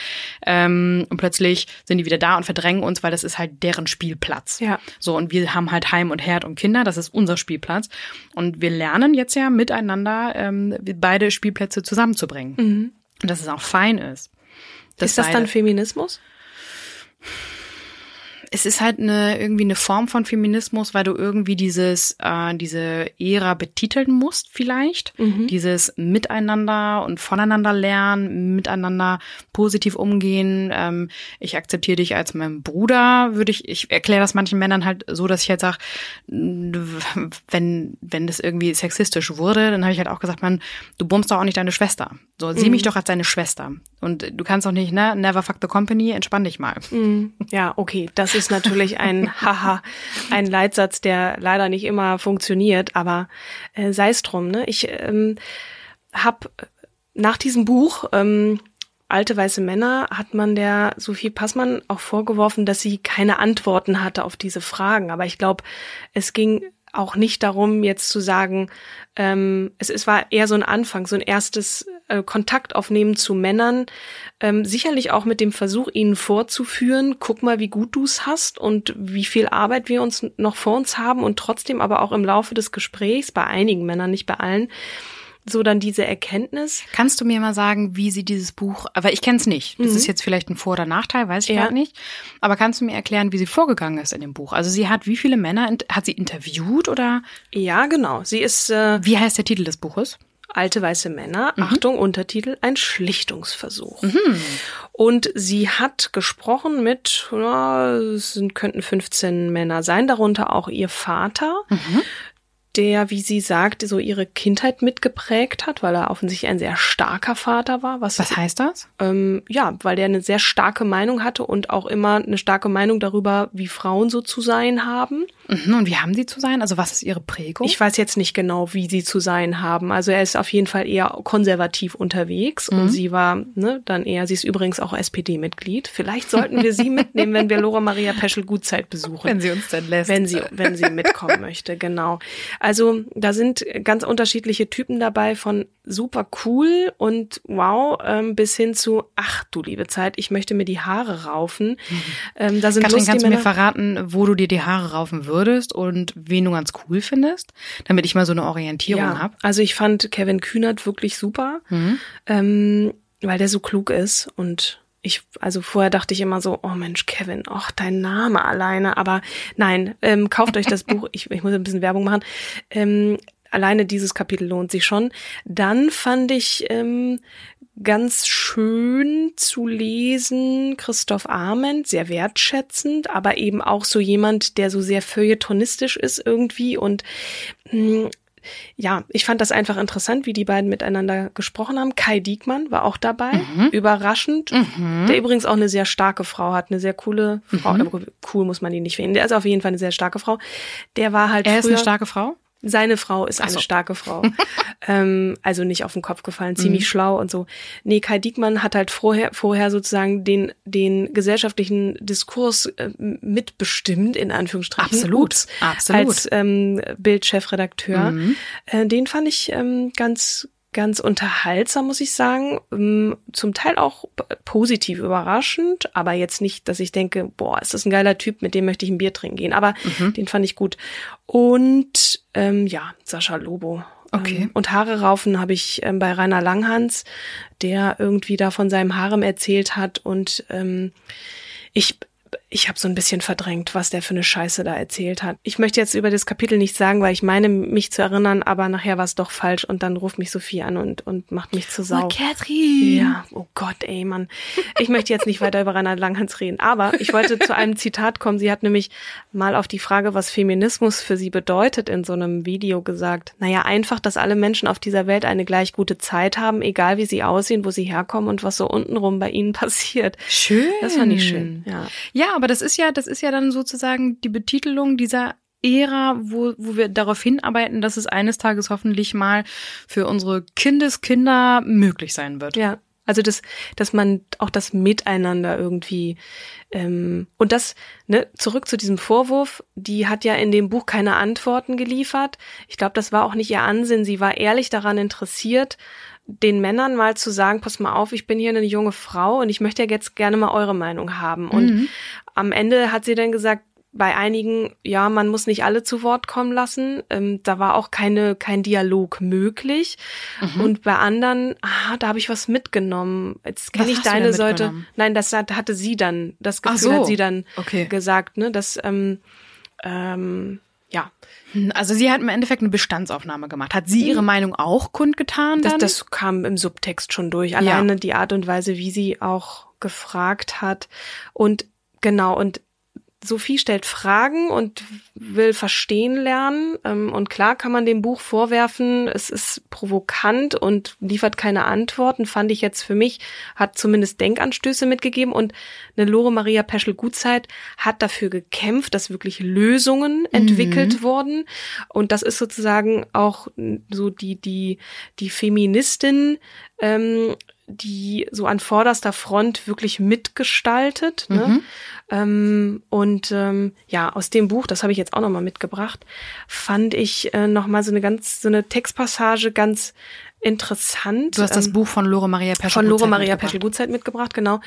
Ähm, und plötzlich sind die wieder da und verdrängen uns, weil das ist halt deren Spielplatz. Ja. So, und wir haben halt Heim und Herd und Kinder, das ist unser Spielplatz. Und wir lernen jetzt ja miteinander ähm, beide Spielplätze zusammenzubringen. Und dass es auch fein ist. Ist das beide- dann Feminismus? Es ist halt eine irgendwie eine Form von Feminismus, weil du irgendwie dieses äh, diese Ära betiteln musst vielleicht, dieses Miteinander und voneinander lernen, miteinander positiv umgehen. Ähm, ich akzeptiere dich als mein Bruder, würde ich. Ich erkläre das manchen Männern halt so, dass ich halt sage, wenn wenn das irgendwie sexistisch wurde, dann habe ich halt auch gesagt, man, du bummst doch auch nicht deine Schwester. So sieh mich doch als deine Schwester und du kannst doch nicht ne never fuck the company, entspann dich mal. Ja, okay, das ist natürlich ein Haha, ein Leitsatz, der leider nicht immer funktioniert, aber äh, sei es drum. Ne? Ich ähm, habe nach diesem Buch ähm, Alte weiße Männer hat man der Sophie Passmann auch vorgeworfen, dass sie keine Antworten hatte auf diese Fragen. Aber ich glaube, es ging auch nicht darum, jetzt zu sagen, ähm, es, es war eher so ein Anfang, so ein erstes äh, Kontakt aufnehmen zu Männern, ähm, sicherlich auch mit dem Versuch, ihnen vorzuführen, guck mal, wie gut du's hast und wie viel Arbeit wir uns noch vor uns haben und trotzdem aber auch im Laufe des Gesprächs, bei einigen Männern, nicht bei allen, so dann diese Erkenntnis. Kannst du mir mal sagen, wie sie dieses Buch, aber ich kenne es nicht. Das ist jetzt vielleicht ein Vor- oder Nachteil, weiß ich Ja. gerade nicht. Aber kannst du mir erklären, wie sie vorgegangen ist in dem Buch? Also sie hat wie viele Männer, hat sie interviewt oder Ja, genau. Sie ist äh, wie heißt der Titel des Buches? Alte weiße Männer, Achtung, Untertitel, ein Schlichtungsversuch. Und sie hat gesprochen mit, ja, es könnten 15 Männer sein, darunter auch ihr Vater, der, wie sie sagt, so ihre Kindheit mitgeprägt hat, weil er offensichtlich ein sehr starker Vater war. Was, Was heißt das? ähm, ja, weil der eine sehr starke Meinung hatte und auch immer eine starke Meinung darüber, wie Frauen so zu sein haben. Mhm, und wie haben sie zu sein? Also was ist ihre Prägung? Ich weiß jetzt nicht genau, wie sie zu sein haben. Also er ist auf jeden Fall eher konservativ unterwegs Mhm. und sie war ne, dann eher, sie ist übrigens auch SPD-Mitglied. Vielleicht sollten wir sie mitnehmen, wenn wir Laura Maria Peschel Gutzeit besuchen. wenn sie uns denn lässt. Wenn sie, wenn sie mitkommen möchte, genau. Also da sind ganz unterschiedliche Typen dabei, von super cool und wow ähm, bis hin zu ach du liebe Zeit, ich möchte mir die Haare raufen. Ähm, da sind Mhm. Katrin, kannst du mir verraten, wo du dir die Haare raufen würdest und wen du ganz cool findest, damit ich mal so eine Orientierung ja, habe? Also ich fand Kevin Kühnert wirklich super, Mhm. ähm, weil der so klug ist und ich, also vorher dachte ich immer so, oh Mensch, Kevin, ach, dein Name alleine, aber nein, ähm, kauft euch das Buch, ich, ich muss ein bisschen Werbung machen, ähm, alleine dieses Kapitel lohnt sich schon. Dann fand ich ähm, ganz schön zu lesen Christoph Arment, sehr wertschätzend, aber eben auch so jemand, der so sehr feuilletonistisch ist irgendwie und mh, ja, ich fand das einfach interessant, wie die beiden miteinander gesprochen haben. Kai Diekmann war auch dabei, überraschend. Der übrigens auch eine sehr starke Frau hat, eine sehr coole Frau. Aber Cool muss man die nicht finden. Der ist auf jeden Fall eine sehr starke Frau. Der war halt Er ist früher, eine starke Frau? Seine Frau ist eine so. starke Frau. ähm, also nicht auf den Kopf gefallen, ziemlich schlau und so. Nee, Kai Diekmann hat halt vorher, vorher sozusagen den, den gesellschaftlichen Diskurs äh, mitbestimmt, in Anführungsstrichen. Absolut, Ups, absolut. Als ähm, Bildchefredakteur. Äh, den fand ich ähm, ganz, ganz unterhaltsam, muss ich sagen. Ähm, zum Teil auch positiv überraschend, aber jetzt nicht, dass ich denke, boah, ist das ein geiler Typ, mit dem möchte ich ein Bier trinken gehen. Aber den fand ich gut. Und ähm, ja, Sascha Lobo. Okay. Ähm, und Haare raufen habe ich ähm, bei Rainer Langhans, der irgendwie da von seinem Harem erzählt hat. Und ähm, ich, ich habe so ein bisschen verdrängt, was der für eine Scheiße da erzählt hat. Ich möchte jetzt über das Kapitel nicht sagen, weil ich meine, mich zu erinnern, aber nachher war es doch falsch und dann ruft mich Sophie an und, und macht mich zur Sau. Catherine. Ja, oh Gott, ey, Mann. Ich möchte jetzt nicht weiter über Rainer Langhans reden, aber ich wollte zu einem Zitat kommen. Sie hat nämlich mal auf die Frage, was Feminismus für sie bedeutet, in so einem Video gesagt. Naja, einfach, dass alle Menschen auf dieser Welt eine gleich gute Zeit haben, egal wie sie aussehen, wo sie herkommen und was so untenrum bei ihnen passiert. Schön. Das fand ich schön, ja. Ja, aber das ist ja, das ist ja dann sozusagen die Betitelung dieser Ära, wo, wo wir darauf hinarbeiten, dass es eines Tages hoffentlich mal für unsere Kindeskinder möglich sein wird. Ja, also dass, dass man auch das Miteinander irgendwie ähm, und das, ne, zurück zu diesem Vorwurf, die hat ja in dem Buch keine Antworten geliefert. Ich glaube, das war auch nicht ihr Ansinn. Sie war ehrlich daran interessiert, den Männern mal zu sagen, pass mal auf, ich bin hier eine junge Frau und ich möchte ja jetzt gerne mal eure Meinung haben. Und Mhm. am Ende hat sie dann gesagt, bei einigen, ja, man muss nicht alle zu Wort kommen lassen. Ähm, da war auch keine, kein Dialog möglich. Mhm. Und bei anderen, ah, da habe ich was mitgenommen. Jetzt kenne ich deine Seite. Nein, das hat, hatte sie dann, das Gefühl so. hat sie dann Okay. gesagt, ne, dass, ähm, ähm, ja, Also sie hat im Endeffekt eine Bestandsaufnahme gemacht. Hat sie ihre Meinung auch kundgetan? das, das kam im Subtext schon durch. Alleine die Art und Weise, wie sie auch gefragt hat. Und genau, und Sophie stellt Fragen und will verstehen lernen. Ähm, Und klar kann man dem Buch vorwerfen, es ist provokant und liefert keine Antworten, fand ich jetzt für mich, hat zumindest Denkanstöße mitgegeben. Und eine Lore Maria Peschel-Gutzeit hat dafür gekämpft, dass wirklich Lösungen entwickelt wurden. Und das ist sozusagen auch so die, die, die Feministin, ähm, die so an vorderster Front wirklich mitgestaltet. Ne? Ähm, und ähm, ja, aus dem Buch, das habe ich jetzt auch nochmal mitgebracht, fand ich äh, nochmal so eine ganz, so eine Textpassage ganz interessant. du hast das Ähm, Buch von Lore Maria Peschel. von Lore Maria mitgebracht. Peschel Gutzeit mitgebracht, genau.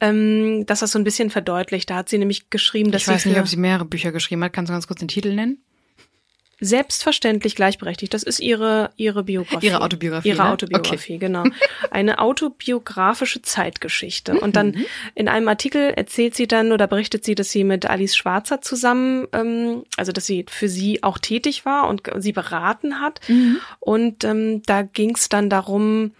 Ähm, dass das so ein bisschen verdeutlicht. Da hat sie nämlich geschrieben, dass Ich weiß sie nicht, ob sie mehrere Bücher geschrieben hat. Kannst du ganz kurz den Titel nennen? Selbstverständlich gleichberechtigt. Das ist ihre ihre Biografie. Ihre Autobiografie, Ihre ne? Autobiografie, genau. Eine autobiografische Zeitgeschichte. Und dann Mhm. in einem Artikel erzählt sie dann oder berichtet sie, dass sie mit Alice Schwarzer zusammen, ähm, also dass sie für sie auch tätig war und sie beraten hat. Mhm. Und ähm, da ging es dann darum,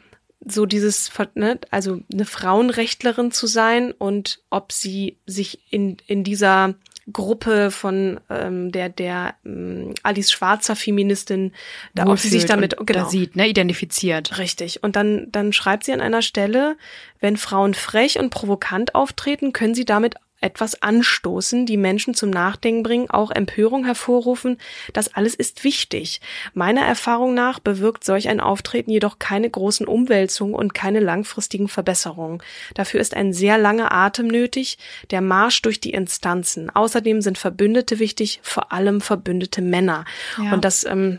so dieses, ne, also eine Frauenrechtlerin zu sein und ob sie sich in, in dieser Gruppe von ähm, der der ähm, Alice Schwarzer Feministin, da ob sie sich damit genau da sieht, ne, identifiziert. Richtig. Und dann, dann schreibt sie an einer Stelle, wenn Frauen frech und provokant auftreten, können sie damit etwas anstoßen, die Menschen zum Nachdenken bringen, auch Empörung hervorrufen. Das alles ist wichtig. Meiner Erfahrung nach bewirkt solch ein Auftreten jedoch keine großen Umwälzungen und keine langfristigen Verbesserungen. Dafür ist ein sehr langer Atem nötig, der Marsch durch die Instanzen. Außerdem sind Verbündete wichtig, vor allem verbündete Männer. Ja. Und das ähm,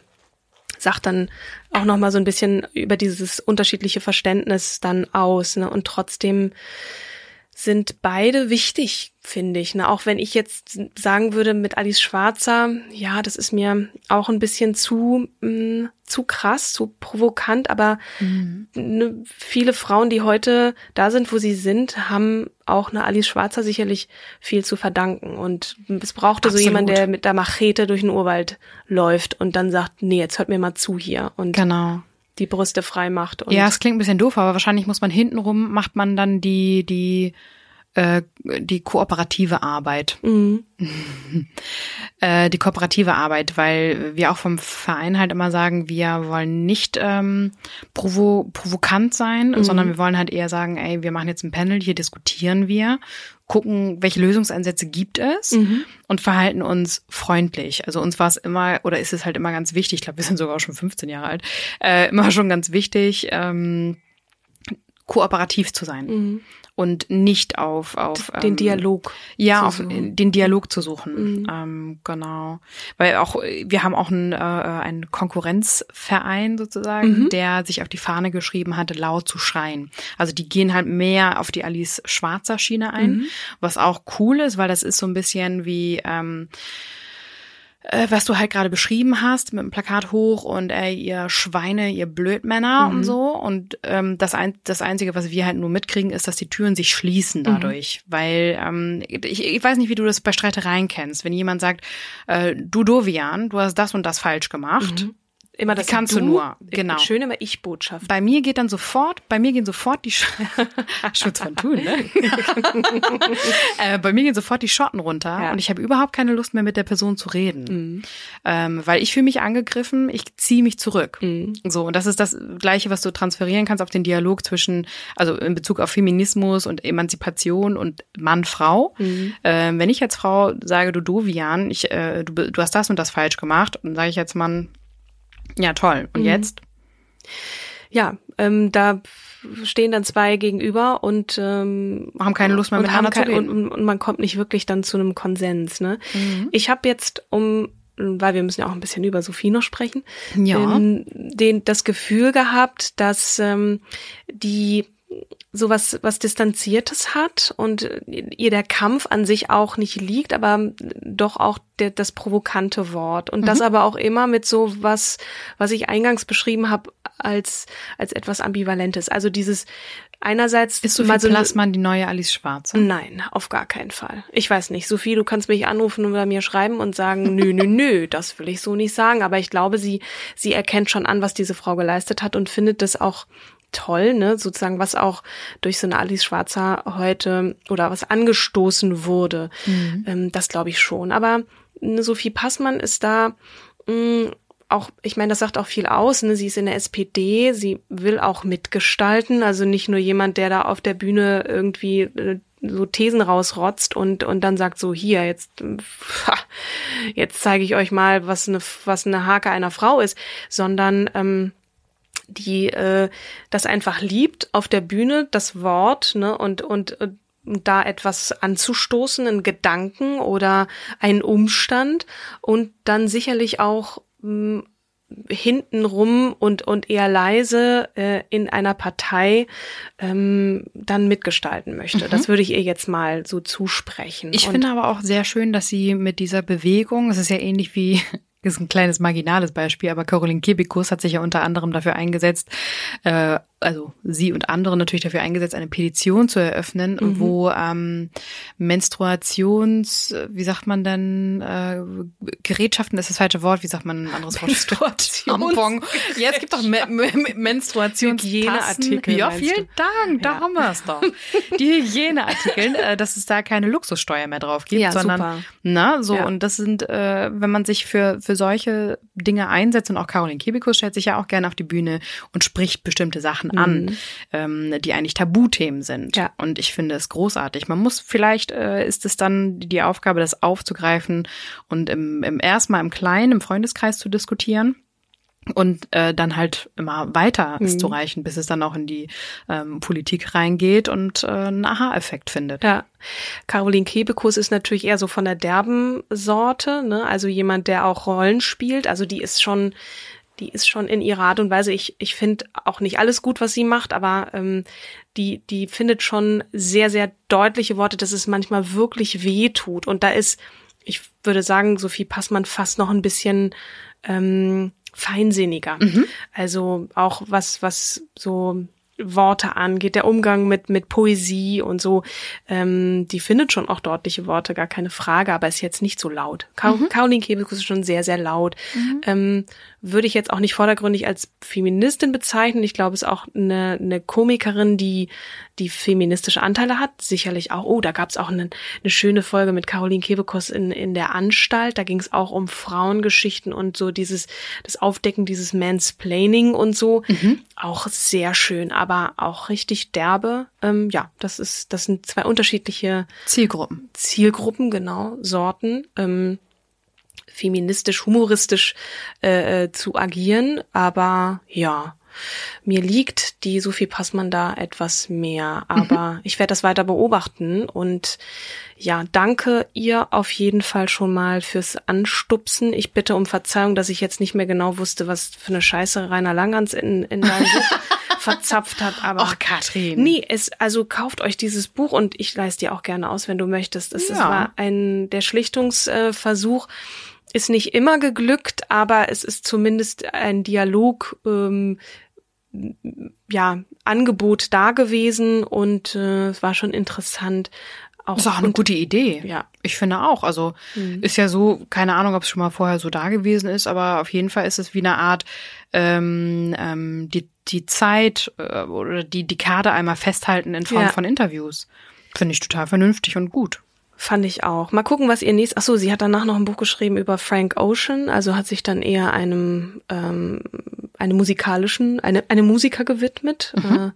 sagt dann auch noch mal so ein bisschen über dieses unterschiedliche Verständnis dann aus. Ne? Und trotzdem sind beide wichtig, finde ich. Ne? Auch wenn ich jetzt sagen würde mit Alice Schwarzer, ja, das ist mir auch ein bisschen zu mh, zu krass, zu provokant. Aber ne, viele Frauen, die heute da sind, wo sie sind, haben auch eine Alice Schwarzer sicherlich viel zu verdanken. Und es brauchte Absolut. so jemand, der mit der Machete durch den Urwald läuft und dann sagt, nee, jetzt hört mir mal zu hier und Genau. Die Brüste frei macht. Und Ja, es klingt ein bisschen doof, aber wahrscheinlich muss man hintenrum, macht man dann die, die, äh, die kooperative Arbeit. Mhm. Äh, die kooperative Arbeit, weil wir auch vom Verein halt immer sagen, wir wollen nicht ähm, provo provokant sein, sondern wir wollen halt eher sagen, ey, wir machen jetzt ein Panel, hier diskutieren wir, gucken, welche Lösungsansätze gibt es und verhalten uns freundlich. Also uns war es immer, oder ist es halt immer ganz wichtig, ich glaube, wir sind sogar auch schon 15 Jahre alt, äh, immer schon ganz wichtig, ähm, kooperativ zu sein und nicht auf auf den ähm, Dialog. ja zu auf suchen. den Dialog zu suchen. Ähm, genau. Weil auch wir haben auch einen, äh, einen Konkurrenzverein sozusagen der sich auf die Fahne geschrieben hatte laut zu schreien. Also die gehen halt mehr auf die Alice Schwarzer Schiene ein was auch cool ist weil das ist so ein bisschen wie ähm, äh, was du halt gerade beschrieben hast, mit dem Plakat hoch und ey, ihr Schweine, ihr Blödmänner und so. Und ähm, das, ein, das Einzige, was wir halt nur mitkriegen, ist, dass die Türen sich schließen dadurch. Weil ähm, ich, ich weiß nicht, wie du das bei Streitereien kennst. Wenn jemand sagt, äh, du Dovian, du hast das und das falsch gemacht, immer das kannst du nur, genau. Schön immer Ich-Botschaft. Bei mir geht dann sofort, bei mir gehen sofort die Sch Schutz von Thun, ne? äh, bei mir gehen sofort die Schotten runter Ja. und ich habe überhaupt keine Lust mehr mit der Person zu reden, ähm, weil ich fühle mich angegriffen, ich ziehe mich zurück. So und das ist das Gleiche, was du transferieren kannst auf den Dialog zwischen, also in Bezug auf Feminismus und Emanzipation und Mann-Frau. Ähm, wenn ich als Frau sage, du Dovian, ich, äh, du, du hast das und das falsch gemacht, dann sage ich als Mann, ja toll. Und jetzt? Ja, ähm, da stehen dann zwei gegenüber und ähm, Haben keine Lust mehr haben miteinander zu reden. und, und, man kommt nicht wirklich dann zu einem Konsens. Ne? Ich habe jetzt um weil wir müssen ja auch ein bisschen über Sophie noch sprechen, Ja. ähm, den, das Gefühl gehabt, dass ähm, die sowas was Distanziertes hat und ihr der Kampf an sich auch nicht liegt, aber doch auch der, das provokante Wort und Mhm. das aber auch immer mit so was, was ich eingangs beschrieben habe als als etwas ambivalentes. Also dieses einerseits Ist Sophie mal so Plassmann die neue Alice Schwarze? Nein, auf gar keinen Fall. Ich weiß nicht. Sophie, du kannst mich anrufen oder mir schreiben und sagen, nö, nö, nö, das will ich so nicht sagen. Aber ich glaube, sie, sie erkennt schon an, was diese Frau geleistet hat und findet das auch toll, ne, sozusagen, was auch durch so eine Alice Schwarzer heute oder was angestoßen wurde. Ähm, das glaube ich schon. Aber eine Sophie Passmann ist da, mh, auch, ich meine, das sagt auch viel aus. Ne? Sie ist in der SPD, sie will auch mitgestalten, also nicht nur jemand, der da auf der Bühne irgendwie äh, so Thesen rausrotzt und und dann sagt so hier jetzt ha, jetzt zeige ich euch mal, was eine was eine Hake einer Frau ist, sondern ähm, die äh, das einfach liebt auf der Bühne das Wort ne und und und da etwas anzustoßen, einen Gedanken oder einen Umstand und dann sicherlich auch mh, hintenrum und und eher leise äh, in einer Partei ähm, dann mitgestalten möchte. Das würde ich ihr jetzt mal so zusprechen. Mhm. Ich und finde aber auch sehr schön, dass sie mit dieser Bewegung, es ist ja ähnlich wie, ist ein kleines marginales Beispiel, aber Caroline Kebekus hat sich ja unter anderem dafür eingesetzt, äh, also sie und andere natürlich dafür eingesetzt, eine Petition zu eröffnen, wo ähm, Menstruations, wie sagt man denn, äh, Gerätschaften ist das falsche Wort, wie sagt man ein anderes Wort? Tampon. Ja, es gibt doch Me Me Menstruations Hygieneartikel, Ja, vielen Dank, da Ja. haben wir es doch. Die Hygieneartikel, äh, dass es da keine Luxussteuer mehr drauf gibt, Ja, sondern super. na, so Ja. und das sind, äh, wenn man sich für für solche Dinge einsetzt und auch Caroline Kebekus stellt sich ja auch gerne auf die Bühne und spricht bestimmte Sachen an, ähm, die eigentlich Tabuthemen sind. Ja. Und ich finde es großartig. Man muss vielleicht äh, ist es dann die Aufgabe, das aufzugreifen und im, im erstmal im Kleinen, im Freundeskreis zu diskutieren und äh, dann halt immer weiter es Mhm. zu reichen, bis es dann auch in die ähm, Politik reingeht und äh, einen Aha-Effekt findet. Ja, Caroline Kebekus ist natürlich eher so von der derben Sorte, ne? Also jemand, der auch Rollen spielt. Also die ist schon, die ist schon in ihrer Art und Weise. Ich, ich finde auch nicht alles gut, was sie macht, aber ähm, die, die findet schon sehr, sehr deutliche Worte, dass es manchmal wirklich weh tut. Und da ist, ich würde sagen, Sophie Passmann fast noch ein bisschen ähm, feinsinniger. Also auch was, was so Worte angeht, der Umgang mit, mit Poesie und so, ähm, die findet schon auch deutliche Worte, gar keine Frage, aber ist jetzt nicht so laut. Ka Caroline Kebekus ist schon sehr, sehr laut. Ähm, würde ich jetzt auch nicht vordergründig als Feministin bezeichnen. Ich glaube, es ist auch eine, eine Komikerin, die, die feministische Anteile hat. Sicherlich auch, oh, da gab es auch eine, eine schöne Folge mit Caroline Kebekus in, in der Anstalt. Da ging es auch um Frauengeschichten und so dieses, das Aufdecken dieses Mansplaining und so. Auch sehr schön, aber auch richtig derbe. Ähm, ja, das ist, das sind zwei unterschiedliche Zielgruppen. Zielgruppen, genau, Sorten, ähm, feministisch, humoristisch äh, äh, zu agieren. Aber ja, mir liegt die Sophie Passmann da etwas mehr. Aber ich werde das weiter beobachten. Und ja, danke ihr auf jeden Fall schon mal fürs Anstupsen. Ich bitte um Verzeihung, dass ich jetzt nicht mehr genau wusste, was für eine Scheiße Rainer Langerns in, in deinem Buch verzapft hat. Aber Ach, Katrin. Nee, es, also kauft euch dieses Buch und ich leiste dir auch gerne aus, wenn du möchtest. Es, es Ja. war ein, der Schlichtungsversuch ist nicht immer geglückt, aber es ist zumindest ein Dialog, ähm, ja, Angebot da gewesen und äh, es war schon interessant, Auch, Das ist auch eine gute Idee. Ja. Ich finde auch. Also ist ja so, keine Ahnung, ob es schon mal vorher so da gewesen ist, aber auf jeden Fall ist es wie eine Art, ähm, ähm, die, die Zeit äh, oder die Dekade einmal festhalten in Form Ja. von Interviews. Finde ich total vernünftig und gut. Fand ich auch. Mal gucken, was ihr nächstes. Ach so, sie hat danach noch ein Buch geschrieben über Frank Ocean, also hat sich dann eher einem ähm, einem musikalischen, eine eine Musiker gewidmet. Äh,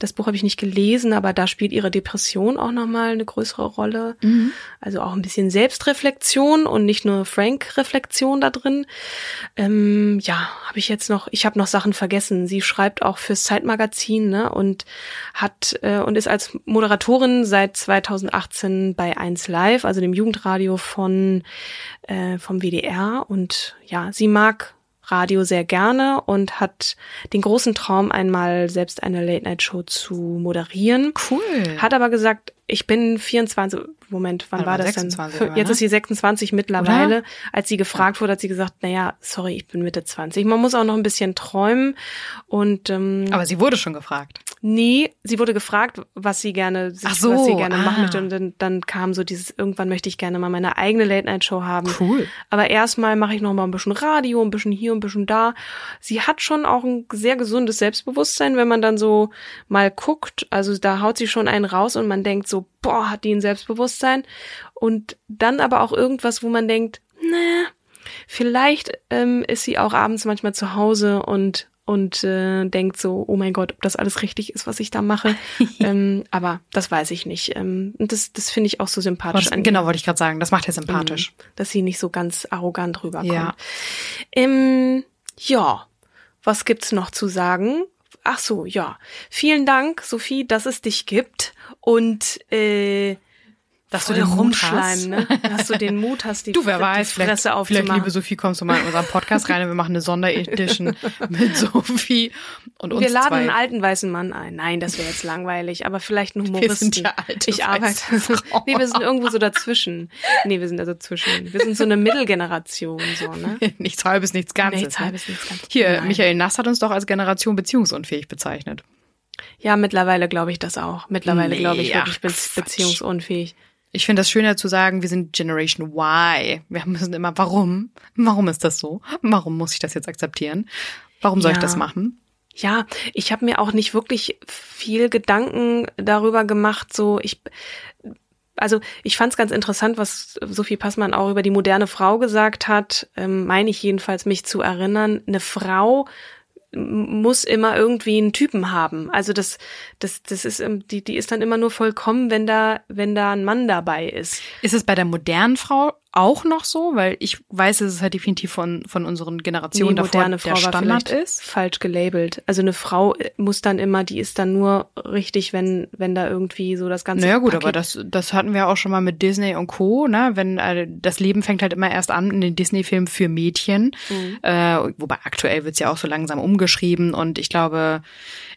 das Buch habe ich nicht gelesen, aber da spielt ihre Depression auch nochmal eine größere Rolle. Also auch ein bisschen Selbstreflexion und nicht nur Frank-Reflexion da drin. Ähm, ja, habe ich jetzt noch, ich habe noch Sachen vergessen. Sie schreibt auch fürs Zeitmagazin ne, und hat äh, und ist als Moderatorin seit 2018 bei 1 Live, also dem Jugendradio von äh, vom WDR. Und ja, sie mag Radio sehr gerne und hat den großen Traum, einmal selbst eine Late-Night-Show zu moderieren. Cool. Hat aber gesagt, ich bin 24, Moment, wann war das 26 denn? Jetzt ne? ist sie 26 mittlerweile. Als sie gefragt wurde, hat sie gesagt, naja, sorry, ich bin Mitte 20. Man muss auch noch ein bisschen träumen. Und ähm, Aber sie wurde schon gefragt. Nee, sie wurde gefragt, was sie gerne, Ach so, was sie gerne machen ah. möchte. Und dann, dann kam so dieses, irgendwann möchte ich gerne mal meine eigene Late-Night-Show haben. Cool. Aber erstmal mache ich noch mal ein bisschen Radio, ein bisschen hier, ein bisschen da. Sie hat schon auch ein sehr gesundes Selbstbewusstsein, wenn man dann so mal guckt. Also da haut sie schon einen raus und man denkt so, boah, hat die ein Selbstbewusstsein. Und dann aber auch irgendwas, wo man denkt, ne, vielleicht ähm, ist sie auch abends manchmal zu Hause und und äh, denkt so, oh mein Gott, ob das alles richtig ist, was ich da mache. ähm, aber das weiß ich nicht. Ähm, und das, das finde ich auch so sympathisch Was, genau, wollte ich gerade sagen. Das macht ja sympathisch. dass sie nicht so ganz arrogant rüberkommt. Ja. Ähm, ja, was gibt's noch zu sagen? Ach so, ja. Vielen Dank, Sophie, dass es dich gibt und äh, Dass du den Mut hast. ne? Dass du den Mut hast, die, Du, wer die weiß, vielleicht, Fresse vielleicht, aufzumachen. liebe Sophie, kommst du mal in unseren Podcast rein und wir machen eine Sonderedition mit Sophie und uns wir laden zwei. einen alten weißen Mann ein. Nein, das wäre jetzt langweilig, aber vielleicht einen Humoristen. sind ja alte ich arbeite. Frauen. nee, wir sind irgendwo so dazwischen. Nee, wir sind also zwischen. Wir sind so eine Mittelgeneration, so, ne? nichts halbes, nichts ganzes. Nichts ne? halbes, nichts Ganzes. Hier, Nein. Michael Nass hat uns doch als Generation beziehungsunfähig bezeichnet. Ja, mittlerweile glaube ich das auch. Mittlerweile Nee, glaube ich ach, wirklich, ich bin Quatsch. beziehungsunfähig. Ich finde das schöner zu sagen, wir sind Generation Y. Wir müssen immer, warum? Warum ist das so? Warum muss ich das jetzt akzeptieren? Warum soll ich Ja. das machen? Ja, ich habe mir auch nicht wirklich viel Gedanken darüber gemacht. So, ich, also ich fand es ganz interessant, was Sophie Passmann auch über die moderne Frau gesagt hat. Ähm, meine ich jedenfalls, mich zu erinnern. Eine Frau muss immer irgendwie einen Typen haben. Also das, das, das ist, die, die ist dann immer nur vollkommen, wenn da, wenn da ein Mann dabei ist. Ist es bei der modernen Frau auch noch so? Weil ich weiß, dass es halt definitiv von, von unseren Generationen davor moderne der Frau war Standard ist. falsch gelabelt. Also eine Frau äh, muss dann immer, die ist dann nur richtig, wenn wenn da irgendwie so das ganze Naja gut, Paket aber das, das hatten wir auch schon mal mit Disney und Co. Ne? Wenn äh, das Leben fängt halt immer erst an in den Disney-Filmen für Mädchen, Mhm. äh, wobei aktuell wird's ja auch so langsam umgeschrieben und ich glaube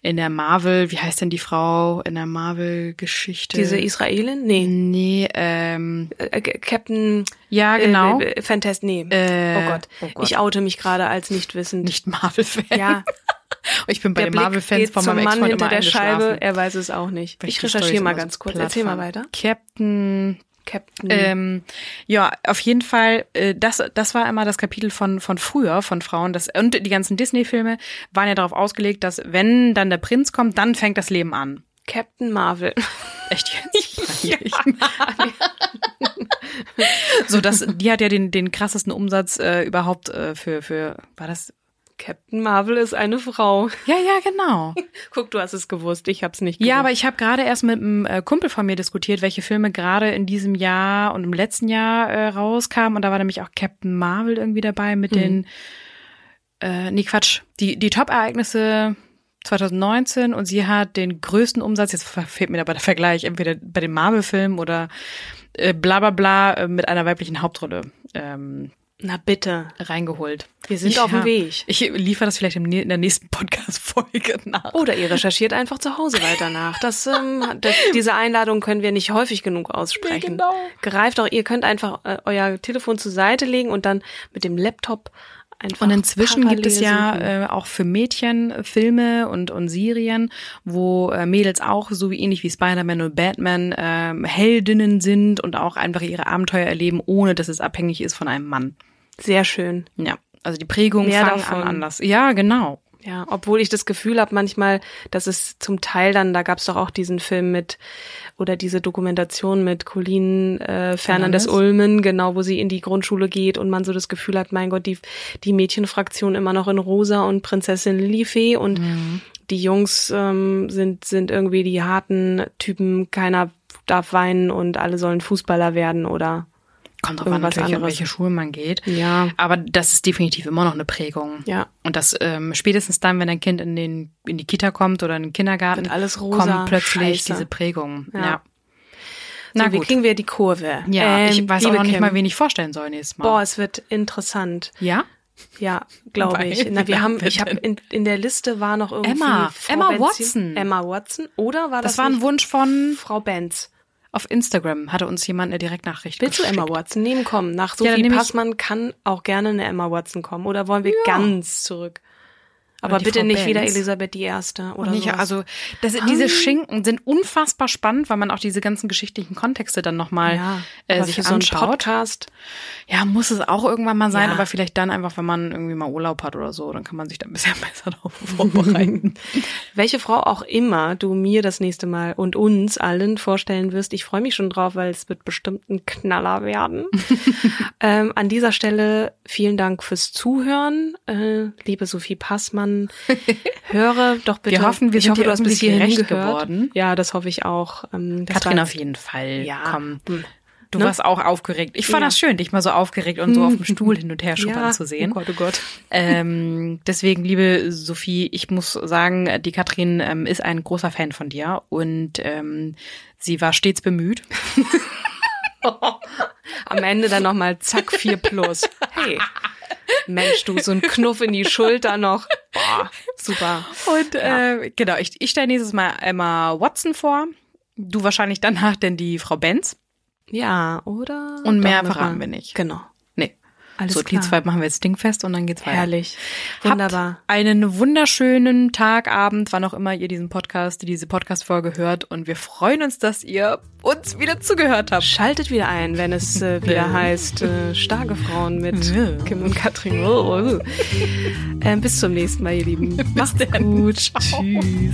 in der Marvel, wie heißt denn die Frau in der Marvel-Geschichte? diese Israelin? Nee. Nee, ähm, Äh, Captain ja genau, äh, Fantastic, nee. Äh, oh, Gott. oh Gott. Ich oute mich gerade als nicht wissend. nicht Marvel-Fan. Ja, ich bin bei der den Marvel-Fans von meinem Mann hinter der Scheibe, er weiß es auch nicht. Weil Ich recherchiere mal ganz kurz. platt Erzähl mal weiter. Captain Captain. Ähm, ja, auf jeden Fall, äh, das, das war immer das Kapitel von, von früher, von Frauen. Das, und die ganzen Disney-Filme waren ja darauf ausgelegt, dass wenn dann der Prinz kommt, dann fängt das Leben an. Captain Marvel. Echt jetzt? so, das, die hat ja den, den krassesten Umsatz äh, überhaupt äh, für, für, war das? Captain Marvel ist eine Frau. Ja, ja, genau. Guck, du hast es gewusst. Ich hab's nicht gewusst. Ja, aber ich habe gerade erst mit einem äh, Kumpel von mir diskutiert, welche Filme gerade in diesem Jahr und im letzten Jahr äh, rauskamen. Und da war nämlich auch Captain Marvel irgendwie dabei mit den, äh, nee, Quatsch, die, die Top-Ereignisse 2019 und sie hat den größten Umsatz, jetzt fehlt mir aber der Vergleich, entweder bei den Marvel-Filmen oder äh, bla bla bla äh, mit einer weiblichen Hauptrolle ähm, Na bitte. reingeholt. Wir sind auf dem Weg. Ich liefere das vielleicht in der nächsten Podcast-Folge nach. Oder ihr recherchiert einfach zu Hause weiter nach. Das, ähm, das, diese Einladung können wir nicht häufig genug aussprechen. Nee, genau. Greift auch, ihr könnt einfach äh, euer Telefon zur Seite legen und dann mit dem Laptop einfach. Und inzwischen gibt es ja äh, auch für Mädchen äh, Filme und, und Serien, wo äh, Mädels auch, so wie ähnlich wie Spider-Man und Batman, ähm, Heldinnen sind und auch einfach ihre Abenteuer erleben, ohne dass es abhängig ist von einem Mann. Sehr schön. Ja, also die Prägung Mehr davon. an anders. Ja, genau. Ja, obwohl ich das Gefühl habe manchmal, dass es zum Teil dann, da gab es doch auch diesen Film mit oder diese Dokumentation mit Colleen äh, Fernandes? Ulmen, genau, wo sie in die Grundschule geht und man so das Gefühl hat, mein Gott, die die Mädchenfraktion immer noch in Rosa und Prinzessin Lilifee und die Jungs ähm, sind sind irgendwie die harten Typen, keiner darf weinen und alle sollen Fußballer werden oder Kommt drauf an, natürlich, an anderes. welche Schulen man geht. Ja. Aber das ist definitiv immer noch eine Prägung. Ja. Und das ähm, spätestens dann, wenn dein Kind in den in die Kita kommt oder in den Kindergarten, Wird alles rosa, kommt plötzlich scheiße. diese Prägung. Ja. Ja. Na so, wie gut. kriegen wir die Kurve? Ja, Ähm, ich weiß auch noch nicht Kim, mal, wen ich vorstellen soll nächstes Mal. Boah, es wird interessant. ja? Ja, glaube ich. Na, wir haben, ich habe in, in der Liste war noch irgendwie Emma. Frau Emma Benzin- Watson. Emma Watson oder war das, Das war ein Wunsch von Frau Benz? Auf Instagram hatte uns jemand eine Direktnachricht Willst du geschickt. Emma Watson nehmen kommen? Nach Ja, Sophie ich- Passmann kann auch gerne eine Emma Watson kommen oder wollen wir ganz zurück? Aber bitte Frau nicht wieder Benz. Elisabeth I. Oder Und nicht, sowas. also das, diese Schinken sind unfassbar spannend, weil man auch diese ganzen geschichtlichen Kontexte dann nochmal ja, äh, sich für so einen anschaut. Podcast. Ja, muss es auch irgendwann mal sein, Ja. aber vielleicht dann einfach, wenn man irgendwie mal Urlaub hat oder so, dann kann man sich da ein bisschen besser darauf vorbereiten. Welche Frau auch immer du mir das nächste Mal und uns allen vorstellen wirst, ich freue mich schon drauf, weil es wird bestimmt ein Knaller werden. ähm, an dieser Stelle vielen Dank fürs Zuhören, äh, liebe Sophie Passmann. Höre doch bitte. Wir hoffen, wir ich sind hoffe, du hast bis hierhin geworden. Ja, das hoffe ich auch. Ähm, Katrin auf jeden Fall. Ja. Komm. Hm. Du Ne? warst auch aufgeregt. Ich fand Ja. das schön, dich mal so aufgeregt und so auf dem Stuhl hin und her schuppern ja, zu sehen. Oh Gott, oh Gott. Ähm, deswegen, liebe Sophie, ich muss sagen, die Katrin ähm, ist ein großer Fan von dir und ähm, sie war stets bemüht. Am Ende dann nochmal zack, 4 plus. Hey. Mensch, du, so ein Knuff in die Schulter noch. Boah, super. Und äh, genau, ich, ich stelle nächstes Mal Emma Watson vor. Du wahrscheinlich danach denn die Frau Benz. Ja, oder? Und mehr verraten wir nicht. Genau. Alles so, klar. die zwei machen wir jetzt dingfest und dann geht's weiter. Herrlich. Habt Wunderbar. einen wunderschönen Tag, Abend, wann auch immer ihr diesen Podcast, diese Podcast-Folge hört. Und wir freuen uns, dass ihr uns wieder zugehört habt. Schaltet wieder ein, wenn es äh, wieder heißt äh, Starke Frauen mit. Kim und Katrin. Ähm, bis zum nächsten Mal, ihr Lieben. Macht's gut. Tschüss.